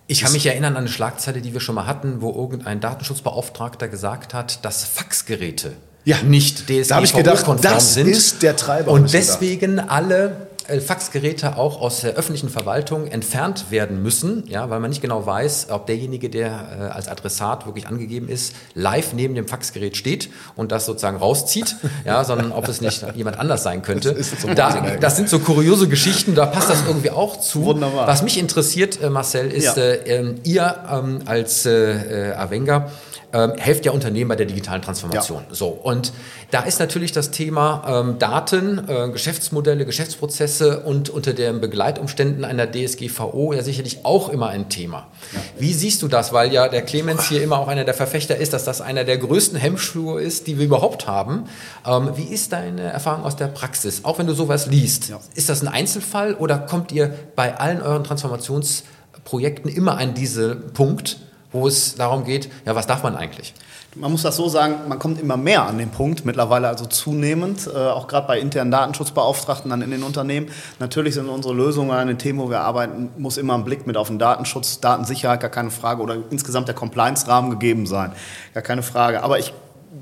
Ich kann mich erinnern an eine Schlagzeile, die wir schon mal hatten, wo irgendein Datenschutzbeauftragter gesagt hat, dass Faxgeräte ja. nicht DSGVO-konform sind. Das ist der Treiber. Und deswegen alle Faxgeräte auch aus der öffentlichen Verwaltung entfernt werden müssen, ja, weil man nicht genau weiß, ob derjenige, der äh, als Adressat wirklich angegeben ist, live neben dem Faxgerät steht und das sozusagen rauszieht, [laughs] ja, sondern ob es nicht jemand anders sein könnte. Das, so da, das sind so kuriose Geschichten, da passt das irgendwie auch zu. Wunderbar. Was mich interessiert, äh, Marcel, ist ja. äh, ähm, ihr ähm, als äh, äh Avenger, ähm, helft ja Unternehmen bei der digitalen Transformation. Ja. So und da ist natürlich das Thema ähm, Daten, äh, Geschäftsmodelle, Geschäftsprozesse und unter den Begleitumständen einer DSGVO ja sicherlich auch immer ein Thema. Ja. Wie siehst du das? Weil ja der Clemens hier immer auch einer der Verfechter ist, dass das einer der größten Hemmschuhe ist, die wir überhaupt haben. Ähm, wie ist deine Erfahrung aus der Praxis? Auch wenn du sowas liest, ja. ist das ein Einzelfall oder kommt ihr bei allen euren Transformationsprojekten immer an diesen Punkt? Wo es darum geht, ja, was darf man eigentlich? Man muss das so sagen, man kommt immer mehr an den Punkt, mittlerweile also zunehmend, äh, auch gerade bei internen Datenschutzbeauftragten dann in den Unternehmen. Natürlich sind unsere Lösungen ein Thema, wo wir arbeiten, muss immer ein Blick mit auf den Datenschutz, Datensicherheit, gar keine Frage, oder insgesamt der Compliance-Rahmen gegeben sein, gar keine Frage. Aber ich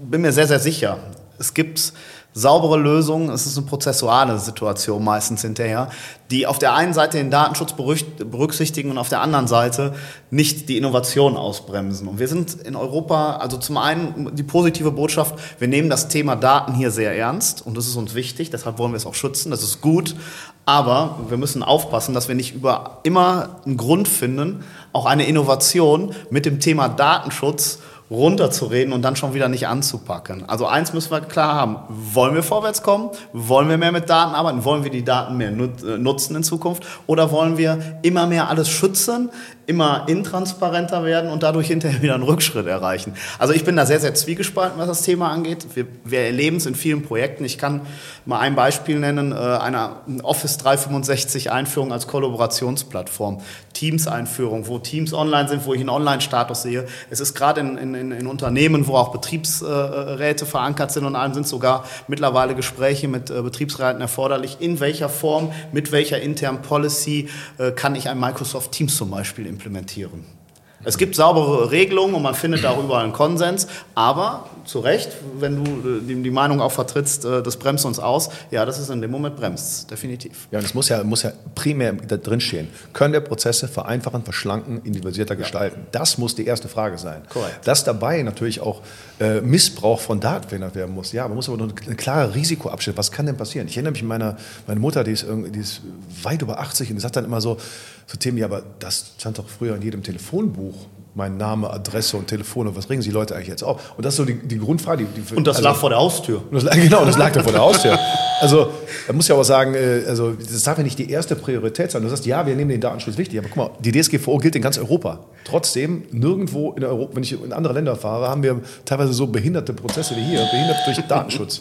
bin mir sehr, sehr sicher, es gibt saubere Lösung, es ist eine prozessuale Situation meistens hinterher, die auf der einen Seite den Datenschutz berücksichtigen und auf der anderen Seite nicht die Innovation ausbremsen. Und wir sind in Europa, also zum einen die positive Botschaft, wir nehmen das Thema Daten hier sehr ernst und das ist uns wichtig, deshalb wollen wir es auch schützen, das ist gut, aber wir müssen aufpassen, dass wir nicht über immer einen Grund finden, auch eine Innovation mit dem Thema Datenschutz runterzureden und dann schon wieder nicht anzupacken. Also eins müssen wir klar haben, wollen wir vorwärts kommen? Wollen wir mehr mit Daten arbeiten? Wollen wir die Daten mehr äh, nutzen in Zukunft? Oder wollen wir immer mehr alles schützen, immer intransparenter werden und dadurch hinterher wieder einen Rückschritt erreichen? Also ich bin da sehr, sehr zwiegespalten, was das Thema angeht. Wir, wir erleben es in vielen Projekten. Ich kann mal ein Beispiel nennen, äh, einer Office 365 Einführung als Kollaborationsplattform, Teams-Einführung, wo Teams online sind, wo ich einen Online-Status sehe. Es ist gerade in, in in, Unternehmen, wo auch Betriebsräte verankert sind und allem sind sogar mittlerweile Gespräche mit äh, Betriebsräten erforderlich. In welcher Form, mit welcher internen Policy äh, kann ich ein Microsoft Teams zum Beispiel implementieren. Es gibt saubere Regelungen und man findet darüber einen Konsens, aber zu Recht, wenn du äh, die, Meinung auch vertrittst, äh, das bremst uns aus, ja, das ist in dem Moment bremst, definitiv. Ja, und es muss ja, muss ja primär da drin stehen. Können wir Prozesse vereinfachen, verschlanken, individualisierter ja. gestalten? Das muss die erste Frage sein. Korrekt. Dass dabei natürlich auch äh, Missbrauch von Daten verhindert werden muss. Ja, man muss aber noch eine klare Risikoabschnitt. Was kann denn passieren? Ich erinnere mich an meine, meine Mutter, die ist, die ist weit über 80 und die sagt dann immer so, so Themen, ja, aber das stand doch früher in jedem Telefonbuch mein Name, Adresse und Telefon und was regen Sie Leute eigentlich jetzt auf? Und das ist so die, die Grundfrage. Die, die, und das also, lag vor der Haustür. Das, [laughs] genau, das lag da vor der Haustür. Also, da muss ja auch sagen, äh, also, das darf ja nicht die erste Priorität sein. Du sagst, ja, wir nehmen den Datenschutz wichtig, aber guck mal, die DSGVO gilt in ganz Europa. Trotzdem, nirgendwo in Europa, wenn ich in andere Länder fahre, haben wir teilweise so behinderte Prozesse wie hier, behindert durch Datenschutz.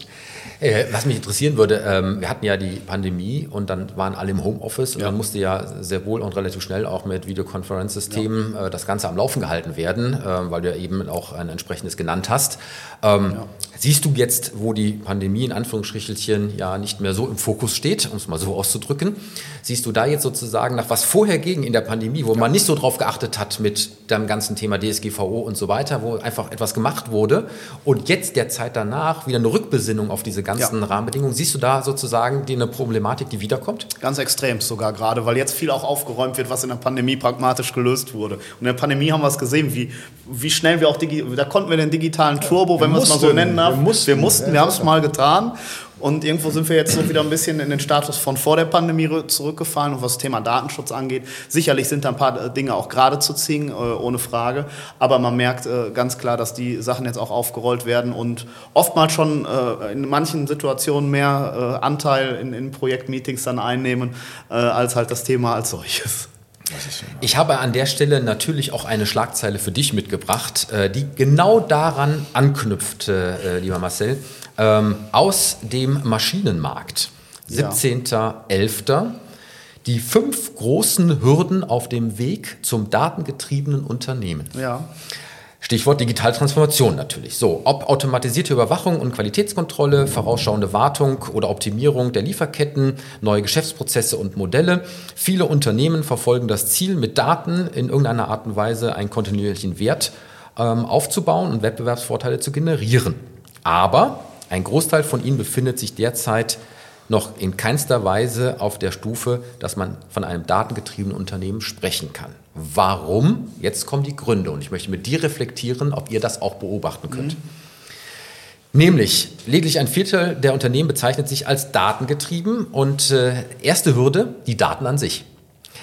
Äh, was mich interessieren würde, ähm, wir hatten ja die Pandemie und dann waren alle im Homeoffice und ja. dann musste ja sehr wohl und relativ schnell auch mit Videokonferenzsystemen ja. Äh, das Ganze am Laufen gehalten werden, äh, weil du ja eben auch ein entsprechendes genannt hast. Ähm, ja. Siehst du jetzt, wo die Pandemie in Anführungsstrichelchen ja nicht mehr so im Fokus steht, um es mal so auszudrücken, siehst du da jetzt sozusagen nach was vorher ging in der Pandemie, wo man nicht so drauf geachtet hat mit dem ganzen Thema DSGVO und so weiter, wo einfach etwas gemacht wurde und jetzt der Zeit danach wieder eine Rückbesinnung auf diese ganzen ja. Rahmenbedingungen. Siehst du da sozusagen die, eine Problematik, die wiederkommt? Ganz extrem sogar gerade, weil jetzt viel auch aufgeräumt wird, was in der Pandemie pragmatisch gelöst wurde. Und in der Pandemie haben wir es gesehen, wie, wie schnell wir auch, da konnten wir den digitalen Turbo, wenn wir es mal so nennen darf, wir mussten, wir, mussten, wir haben es mal getan. Und irgendwo sind wir jetzt so wieder ein bisschen in den Status von vor der Pandemie zurückgefallen. Und was das Thema Datenschutz angeht, sicherlich sind da ein paar äh, Dinge auch gerade zu ziehen, äh, ohne Frage. Aber man merkt äh, ganz klar, dass die Sachen jetzt auch aufgerollt werden und oftmals schon in manchen Situationen mehr Anteil in, in Projektmeetings dann einnehmen, als halt das Thema als solches. Ich habe an der Stelle natürlich auch eine Schlagzeile für dich mitgebracht, die genau daran anknüpft, lieber Marcel ähm, aus dem Maschinenmarkt. 17.11. Die fünf großen Hürden auf dem Weg zum datengetriebenen Unternehmen. Ja. Stichwort Digitaltransformation natürlich. So, ob automatisierte Überwachung und Qualitätskontrolle, vorausschauende Wartung oder Optimierung der Lieferketten, neue Geschäftsprozesse und Modelle. Viele Unternehmen verfolgen das Ziel, mit Daten in irgendeiner Art und Weise einen kontinuierlichen Wert ähm, aufzubauen und Wettbewerbsvorteile zu generieren. Aber ein Großteil von ihnen befindet sich derzeit noch in keinster Weise auf der Stufe, dass man von einem datengetriebenen Unternehmen sprechen kann. Warum? Jetzt kommen die Gründe und ich möchte mit dir reflektieren, ob ihr das auch beobachten könnt. Mhm. Nämlich, lediglich ein Viertel der Unternehmen bezeichnet sich als datengetrieben und äh, erste Hürde, die Daten an sich.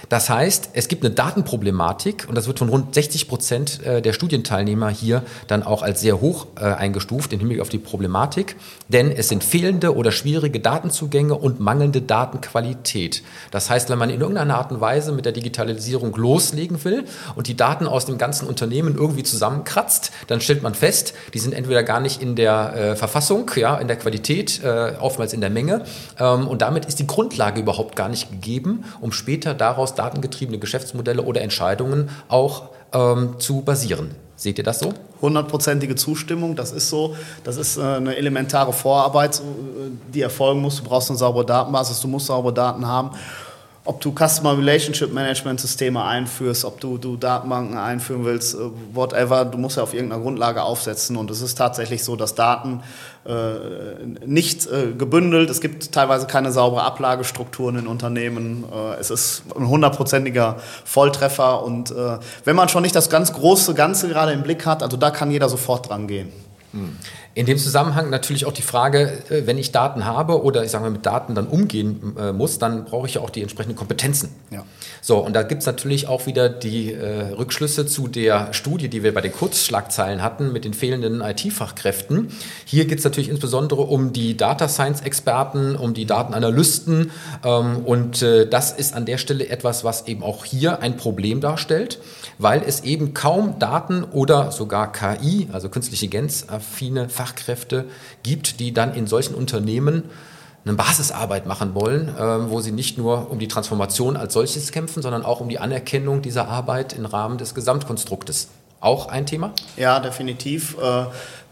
Das heißt, es gibt eine Datenproblematik und das wird von rund 60 Prozent äh, der Studienteilnehmer hier dann auch als sehr hoch äh, eingestuft im Hinblick auf die Problematik, denn es sind fehlende oder schwierige Datenzugänge und mangelnde Datenqualität. Das heißt, wenn man in irgendeiner Art und Weise mit der Digitalisierung loslegen will und die Daten aus dem ganzen Unternehmen irgendwie zusammenkratzt, dann stellt man fest, die sind entweder gar nicht in der äh, Verfassung, ja, in der Qualität, oftmals in der Menge ähm, und damit ist die Grundlage überhaupt gar nicht gegeben, um später daraus datengetriebene Geschäftsmodelle oder Entscheidungen auch ähm, zu basieren. Seht ihr das so? Hundertprozentige Zustimmung, das ist so. Das ist äh, eine elementare Vorarbeit, äh, die erfolgen muss. Du brauchst eine saubere Datenbasis, du musst saubere Daten haben ob du Customer Relationship Management Systeme einführst, ob du, du Datenbanken einführen willst, äh, whatever, du musst ja auf irgendeiner Grundlage aufsetzen. Und es ist tatsächlich so, dass Daten äh, nicht äh, gebündelt, es gibt teilweise keine saubere Ablagestrukturen in Unternehmen. Äh, es ist ein hundertprozentiger Volltreffer. Und äh, wenn man schon nicht das ganz große Ganze gerade im Blick hat, also da kann jeder sofort dran gehen. Hm. In dem Zusammenhang natürlich auch die Frage, äh, wenn ich Daten habe oder ich sage mal mit Daten dann umgehen äh, muss, dann brauche ich ja auch die entsprechenden Kompetenzen. Ja. So, und da gibt es natürlich auch wieder die äh, Rückschlüsse zu der Studie, die wir bei den Kurzschlagzeilen hatten mit den fehlenden IT-Fachkräften. Hier geht es natürlich insbesondere um die Data Science-Experten, um die Datenanalysten ähm, und äh, das ist an der Stelle etwas, was eben auch hier ein Problem darstellt, weil es eben kaum Daten oder sogar KI, also künstliche Intelligenz-affine Fachkräfte Fachkräfte gibt, die dann in solchen Unternehmen eine Basisarbeit machen wollen, äh, wo sie nicht nur um die Transformation als solches kämpfen, sondern auch um die Anerkennung dieser Arbeit im Rahmen des Gesamtkonstruktes. Auch ein Thema? Ja, definitiv.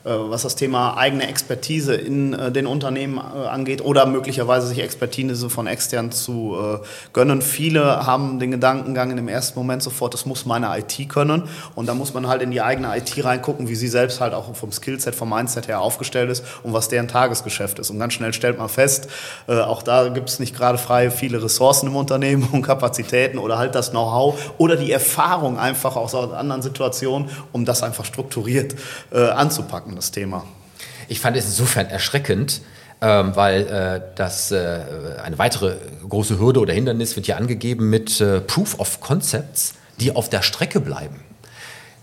Äh was das Thema eigene Expertise in äh, den Unternehmen äh, angeht oder möglicherweise sich Expertise von extern zu gönnen. Viele haben den Gedankengang in dem ersten Moment sofort, das muss meine IT können und da muss man halt in die eigene IT reingucken, wie sie selbst halt auch vom Skillset, vom Mindset her aufgestellt ist und was deren Tagesgeschäft ist. Und ganz schnell stellt man fest, auch da gibt es nicht gerade frei viele Ressourcen im Unternehmen und Kapazitäten oder halt das Know-how oder die Erfahrung einfach aus anderen Situationen, um das einfach strukturiert anzupacken das Thema. Ich fand es insofern erschreckend, ähm, weil äh, das äh, eine weitere große Hürde oder Hindernis wird hier angegeben mit äh, Proof of Concepts, die auf der Strecke bleiben.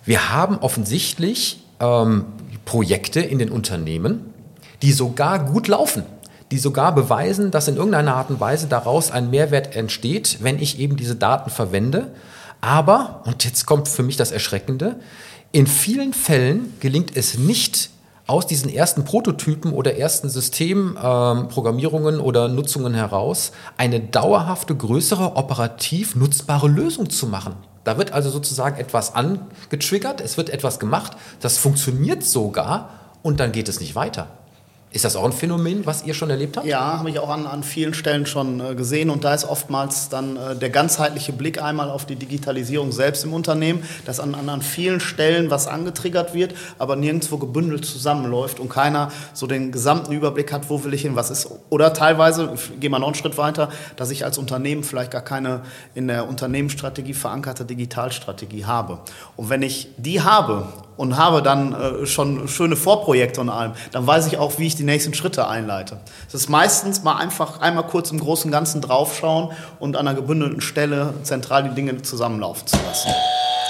Wir haben offensichtlich ähm, Projekte in den Unternehmen, die sogar gut laufen, die sogar beweisen, dass in irgendeiner Art und Weise daraus ein Mehrwert entsteht, wenn ich eben diese Daten verwende. Aber, und jetzt kommt für mich das Erschreckende, in vielen Fällen gelingt es nicht, aus diesen ersten Prototypen oder ersten Systemprogrammierungen ähm, oder Nutzungen heraus eine dauerhafte, größere, operativ nutzbare Lösung zu machen. Da wird also sozusagen etwas angetriggert, es wird etwas gemacht, das funktioniert sogar und dann geht es nicht weiter. Ist das auch ein Phänomen, was ihr schon erlebt habt? Ja, habe ich auch an, an vielen Stellen schon äh, gesehen. Und da ist oftmals dann äh, der ganzheitliche Blick einmal auf die Digitalisierung selbst im Unternehmen, dass an, an, an vielen Stellen was angetriggert wird, aber nirgendwo gebündelt zusammenläuft und keiner so den gesamten Überblick hat, wo will ich hin, was ist. Oder teilweise, gehen wir noch einen Schritt weiter, dass ich als Unternehmen vielleicht gar keine in der Unternehmensstrategie verankerte Digitalstrategie habe. Und wenn ich die habe und habe dann äh, schon schöne Vorprojekte und allem, dann weiß ich auch, wie ich die nächsten Schritte einleite. Es ist meistens mal einfach einmal kurz im Großen und Ganzen draufschauen und an einer gebündelten Stelle zentral die Dinge zusammenlaufen zu lassen.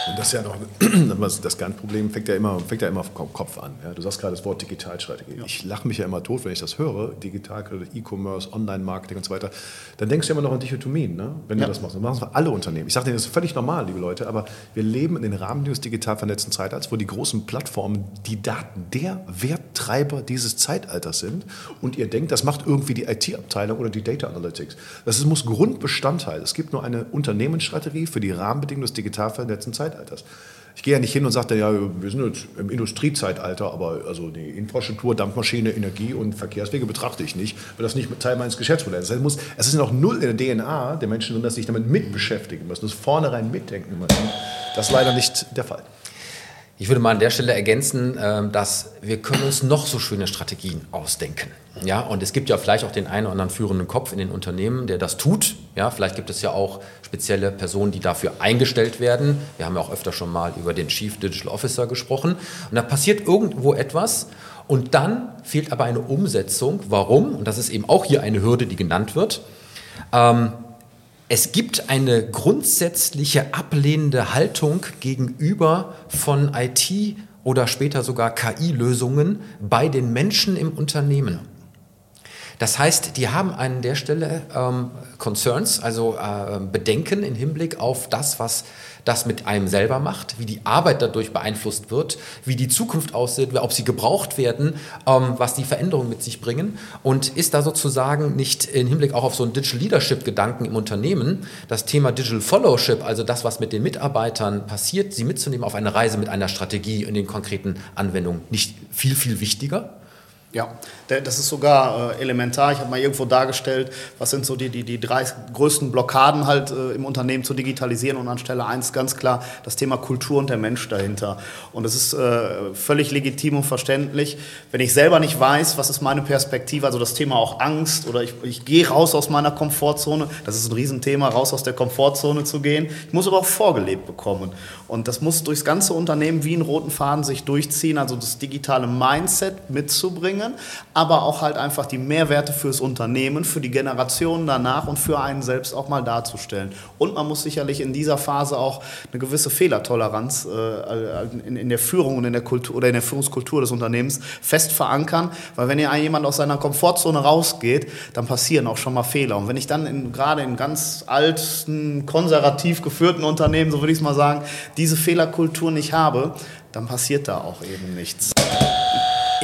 Und das ist ja noch [clears throat] das Kernproblem, fängt ja immer, fängt ja immer vom Kopf an. Ja, du sagst gerade das Wort Digitalstrategie. Ja. Ich lache mich ja immer tot, wenn ich das höre, Digital, E-Commerce, Online-Marketing und so weiter. Dann denkst du ja immer noch an Dichotomien, ne? wenn ja. du das machst. Das machen wir alle Unternehmen. Ich sage dir, das ist völlig normal, liebe Leute, aber wir leben in den Rahmen des digital vernetzten Zeitalters, wo die großen Plattformen die Daten der Werttreiber dieses Zeitalters sind und ihr denkt, das macht irgendwie die IT-Abteilung oder die Data Analytics. Das ist, muss Grundbestandteil. Es gibt nur eine Unternehmensstrategie für die Rahmenbedingungen des digital vernetzten Zeitalters. Zeitalters. Ich gehe ja nicht hin und sage, ja, wir sind jetzt im Industriezeitalter, aber also die Infrastruktur, Dampfmaschine, Energie und Verkehrswege betrachte ich nicht, weil das nicht Teil meines Geschäftsmodells ist. Muss, es ist noch null in der DNA der Menschen drin, dass sie sich damit mitbeschäftigen müssen, das vornherein mitdenken müssen. Das ist leider nicht der Fall. Ich würde mal an der Stelle ergänzen, ähm, dass wir können uns noch so schöne Strategien ausdenken. Ja, und es gibt ja vielleicht auch den einen oder anderen führenden Kopf in den Unternehmen, der das tut. Ja, vielleicht gibt es ja auch spezielle Personen, die dafür eingestellt werden. Wir haben ja auch öfter schon mal über den Chief Digital Officer gesprochen. Und da passiert irgendwo etwas und dann fehlt aber eine Umsetzung. Warum? Und das ist eben auch hier eine Hürde, die genannt wird. Ähm, es gibt eine grundsätzliche ablehnende Haltung gegenüber von IT oder später sogar KI-Lösungen bei den Menschen im Unternehmen. Das heißt, die haben an der Stelle ähm, Concerns, also äh, Bedenken im Hinblick auf das, was das mit einem selber macht, wie die Arbeit dadurch beeinflusst wird, wie die Zukunft aussieht, ob sie gebraucht werden, ähm, was die Veränderungen mit sich bringen und ist da sozusagen nicht im Hinblick auch auf so einen Digital Leadership Gedanken im Unternehmen das Thema Digital Followship, also das, was mit den Mitarbeitern passiert, sie mitzunehmen auf eine Reise mit einer Strategie in den konkreten Anwendungen nicht viel, viel wichtiger? Ja, das ist sogar äh, elementar. Ich habe mal irgendwo dargestellt, was sind so die, die, die drei größten Blockaden halt äh, im Unternehmen zu digitalisieren und anstelle eins ganz klar das Thema Kultur und der Mensch dahinter. Und es ist äh, völlig legitim und verständlich, wenn ich selber nicht weiß, was ist meine Perspektive, also das Thema auch Angst oder ich, ich gehe raus aus meiner Komfortzone, das ist ein Riesenthema, raus aus der Komfortzone zu gehen. Ich muss aber auch vorgelebt bekommen. Und das muss durchs ganze Unternehmen wie einen roten Faden sich durchziehen, also das digitale Mindset mitzubringen, aber auch halt einfach die Mehrwerte fürs Unternehmen, für die Generationen danach und für einen selbst auch mal darzustellen. Und man muss sicherlich in dieser Phase auch eine gewisse Fehlertoleranz äh, in, in, der Führung und in der Kultur oder in der Führungskultur des Unternehmens fest verankern, weil wenn ja jemand aus seiner Komfortzone rausgeht, dann passieren auch schon mal Fehler. Und wenn ich dann in, gerade in ganz alten, konservativ geführten Unternehmen, so würde ich es mal sagen, diese Fehlerkultur nicht habe, dann passiert da auch eben nichts.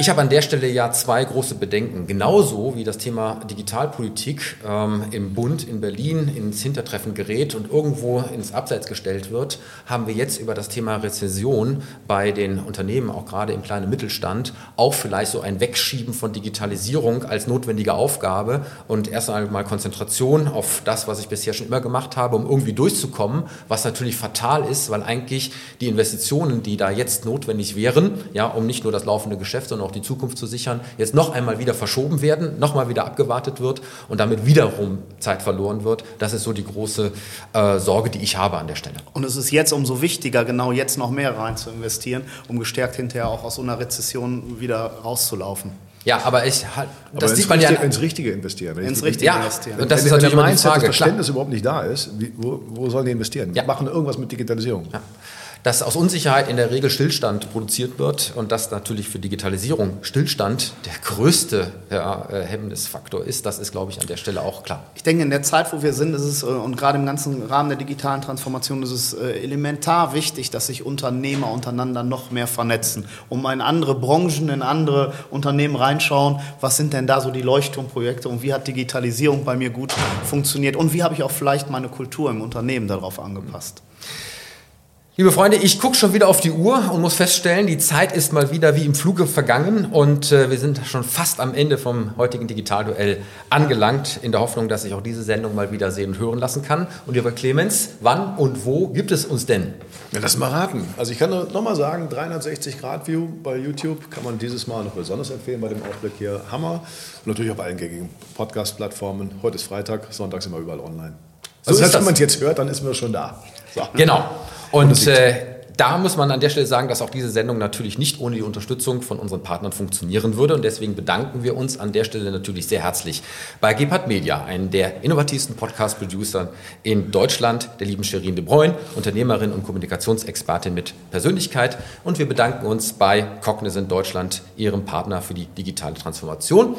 Ich habe an der Stelle ja zwei große Bedenken. Genauso wie das Thema Digitalpolitik ähm, im Bund in Berlin ins Hintertreffen gerät und irgendwo ins Abseits gestellt wird, haben wir jetzt über das Thema Rezession bei den Unternehmen, auch gerade im kleinen Mittelstand, auch vielleicht so ein Wegschieben von Digitalisierung als notwendige Aufgabe und erst einmal Konzentration auf das, was ich bisher schon immer gemacht habe, um irgendwie durchzukommen, was natürlich fatal ist, weil eigentlich die Investitionen, die da jetzt notwendig wären, ja, um nicht nur das laufende Geschäft, sondern auch die Zukunft zu sichern, jetzt noch einmal wieder verschoben werden, noch mal wieder abgewartet wird und damit wiederum Zeit verloren wird. Das ist so die große äh, Sorge, die ich habe an der Stelle. Und es ist jetzt umso wichtiger, genau jetzt noch mehr rein zu investieren, um gestärkt hinterher auch aus so einer Rezession wieder rauszulaufen. Ja, aber ich halt, das sieht man Richtige, ja ins Richtige investieren. Ins Richtige ja, investieren. Und das wenn, ist natürlich wenn der Mindset, das Verständnis überhaupt nicht da ist, wie, wo, wo sollen die investieren? Ja. Machen irgendwas mit Digitalisierung. Ja dass aus Unsicherheit in der Regel Stillstand produziert wird und dass natürlich für Digitalisierung Stillstand der größte ja, äh, Hemmnisfaktor ist, das ist, glaube ich, an der Stelle auch klar. Ich denke, in der Zeit, wo wir sind, ist es, äh, und gerade im ganzen Rahmen der digitalen Transformation, ist es äh, elementar wichtig, dass sich Unternehmer untereinander noch mehr vernetzen, um in andere Branchen, in andere Unternehmen reinschauen, was sind denn da so die Leuchtturmprojekte und wie hat Digitalisierung bei mir gut funktioniert und wie habe ich auch vielleicht meine Kultur im Unternehmen darauf angepasst. Liebe Freunde, ich gucke schon wieder auf die Uhr und muss feststellen, die Zeit ist mal wieder wie im Fluge vergangen und äh, wir sind schon fast am Ende vom heutigen Digitalduell angelangt, in der Hoffnung, dass ich auch diese Sendung mal wieder sehen und hören lassen kann. Und lieber Clemens, wann und wo gibt es uns denn? Ja, lass mal raten. Also ich kann nur noch mal sagen, 360-Grad-View bei YouTube kann man dieses Mal noch besonders empfehlen bei dem Ausblick hier. Hammer. Und natürlich auf allen gängigen Podcast-Plattformen. Heute ist Freitag, Sonntag sind wir überall online. Also so das heißt, wenn man es jetzt hört, dann ist man schon da. Genau. Und äh, da muss man an der Stelle sagen, dass auch diese Sendung natürlich nicht ohne die Unterstützung von unseren Partnern funktionieren würde. Und deswegen bedanken wir uns an der Stelle natürlich sehr herzlich bei Gebhard Media, einem der innovativsten Podcast-Producer in Deutschland, der lieben Sherin de Bruyne, Unternehmerin und Kommunikationsexpertin mit Persönlichkeit. Und wir bedanken uns bei Cognizant Deutschland, ihrem Partner für die digitale Transformation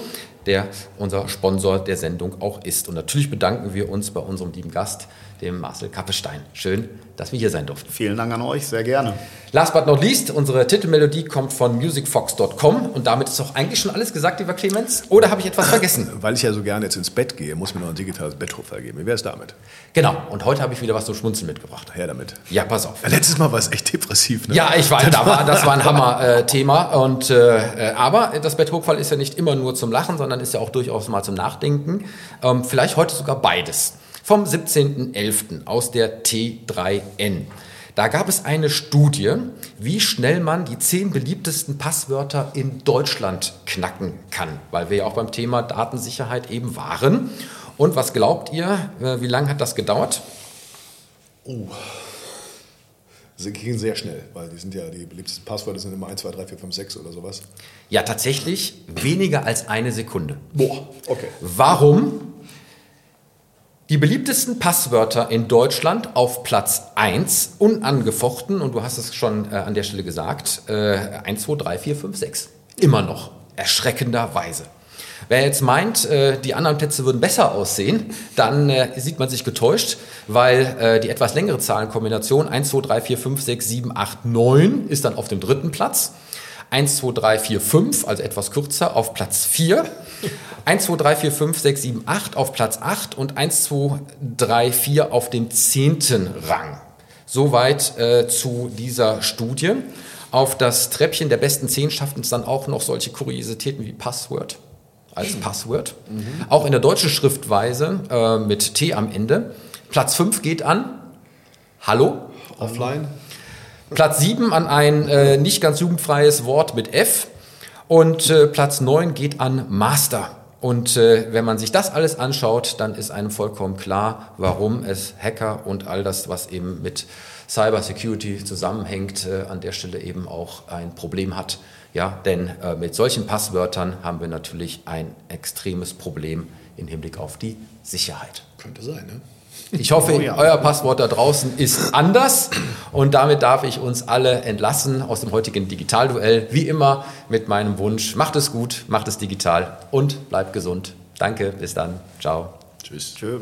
der unser Sponsor der Sendung auch ist. Und natürlich bedanken wir uns bei unserem lieben Gast, dem Marcel Kappestein. Schön, dass wir hier sein durften. Vielen Dank an euch, sehr gerne. Last but not least, unsere Titelmelodie kommt von musicfox.com und damit ist auch eigentlich schon alles gesagt, lieber Clemens. Oder habe ich etwas [laughs] vergessen? Weil ich ja so gerne jetzt ins Bett gehe, muss mir noch ein digitales Betthofer geben. Wie wäre es damit? Genau, und heute habe ich wieder was zum Schmunzeln mitgebracht. Her damit. Ja, pass auf. Letztes Mal war es echt depressiv. Ne? Ja, ich weiß, war, das war ein [laughs] Hammer-Thema. Äh, äh, aber das Betthochfall ist ja nicht immer nur zum Lachen, sondern ist ja auch durchaus mal zum Nachdenken. Ähm, vielleicht heute sogar beides vom 17.11. aus der T3N. Da gab es eine Studie, wie schnell man die zehn beliebtesten Passwörter in Deutschland knacken kann, weil wir ja auch beim Thema Datensicherheit eben waren. Und was glaubt ihr, äh, wie lange hat das gedauert? Oh. Sie gehen sehr schnell, weil die sind ja die beliebtesten Passwörter sind immer 1, 2, 3, 4, 5, 6 oder sowas. Ja, tatsächlich weniger als eine Sekunde. Boah, okay. Warum? Die beliebtesten Passwörter in Deutschland auf Platz 1, unangefochten, und du hast es schon äh, an der Stelle gesagt, äh, 1, 2, 3, 4, 5, 6. Immer noch, erschreckenderweise. Wer jetzt meint, äh, die anderen Plätze würden besser aussehen, dann äh, sieht man sich getäuscht, weil äh, die etwas längere Zahlenkombination 1, 2, 3, 4, 5, 6, 7, 8, 9 ist dann auf dem dritten Platz. 1, 2, 3, 4, 5, also etwas kürzer, auf Platz 4. 1, 2, 3, 4, 5, 6, 7, 8 auf Platz 8 und 1, 2, 3, 4 auf dem 10. Rang. Soweit äh, zu dieser Studie. Auf das Treppchen der besten 10 schafften es dann auch noch solche Kuriositäten wie Password als Passwort. Mhm. Auch in der deutschen Schriftweise äh, mit T am Ende. Platz 5 geht an Hallo. Offline. Platz 7 an ein äh, nicht ganz jugendfreies Wort mit F. Und äh, Platz 9 geht an Master. Und äh, wenn man sich das alles anschaut, dann ist einem vollkommen klar, warum es Hacker und all das, was eben mit Cyber Security zusammenhängt, äh, an der Stelle eben auch ein Problem hat. Ja, denn äh, mit solchen Passwörtern haben wir natürlich ein extremes Problem im Hinblick auf die Sicherheit. Könnte sein, ne? Ich hoffe, [laughs] oh ja. euer Passwort da draußen ist anders. Und damit darf ich uns alle entlassen aus dem heutigen Digitalduell. Wie immer mit meinem Wunsch, macht es gut, macht es digital und bleibt gesund. Danke, bis dann. Ciao. Tschüss. Tschüss.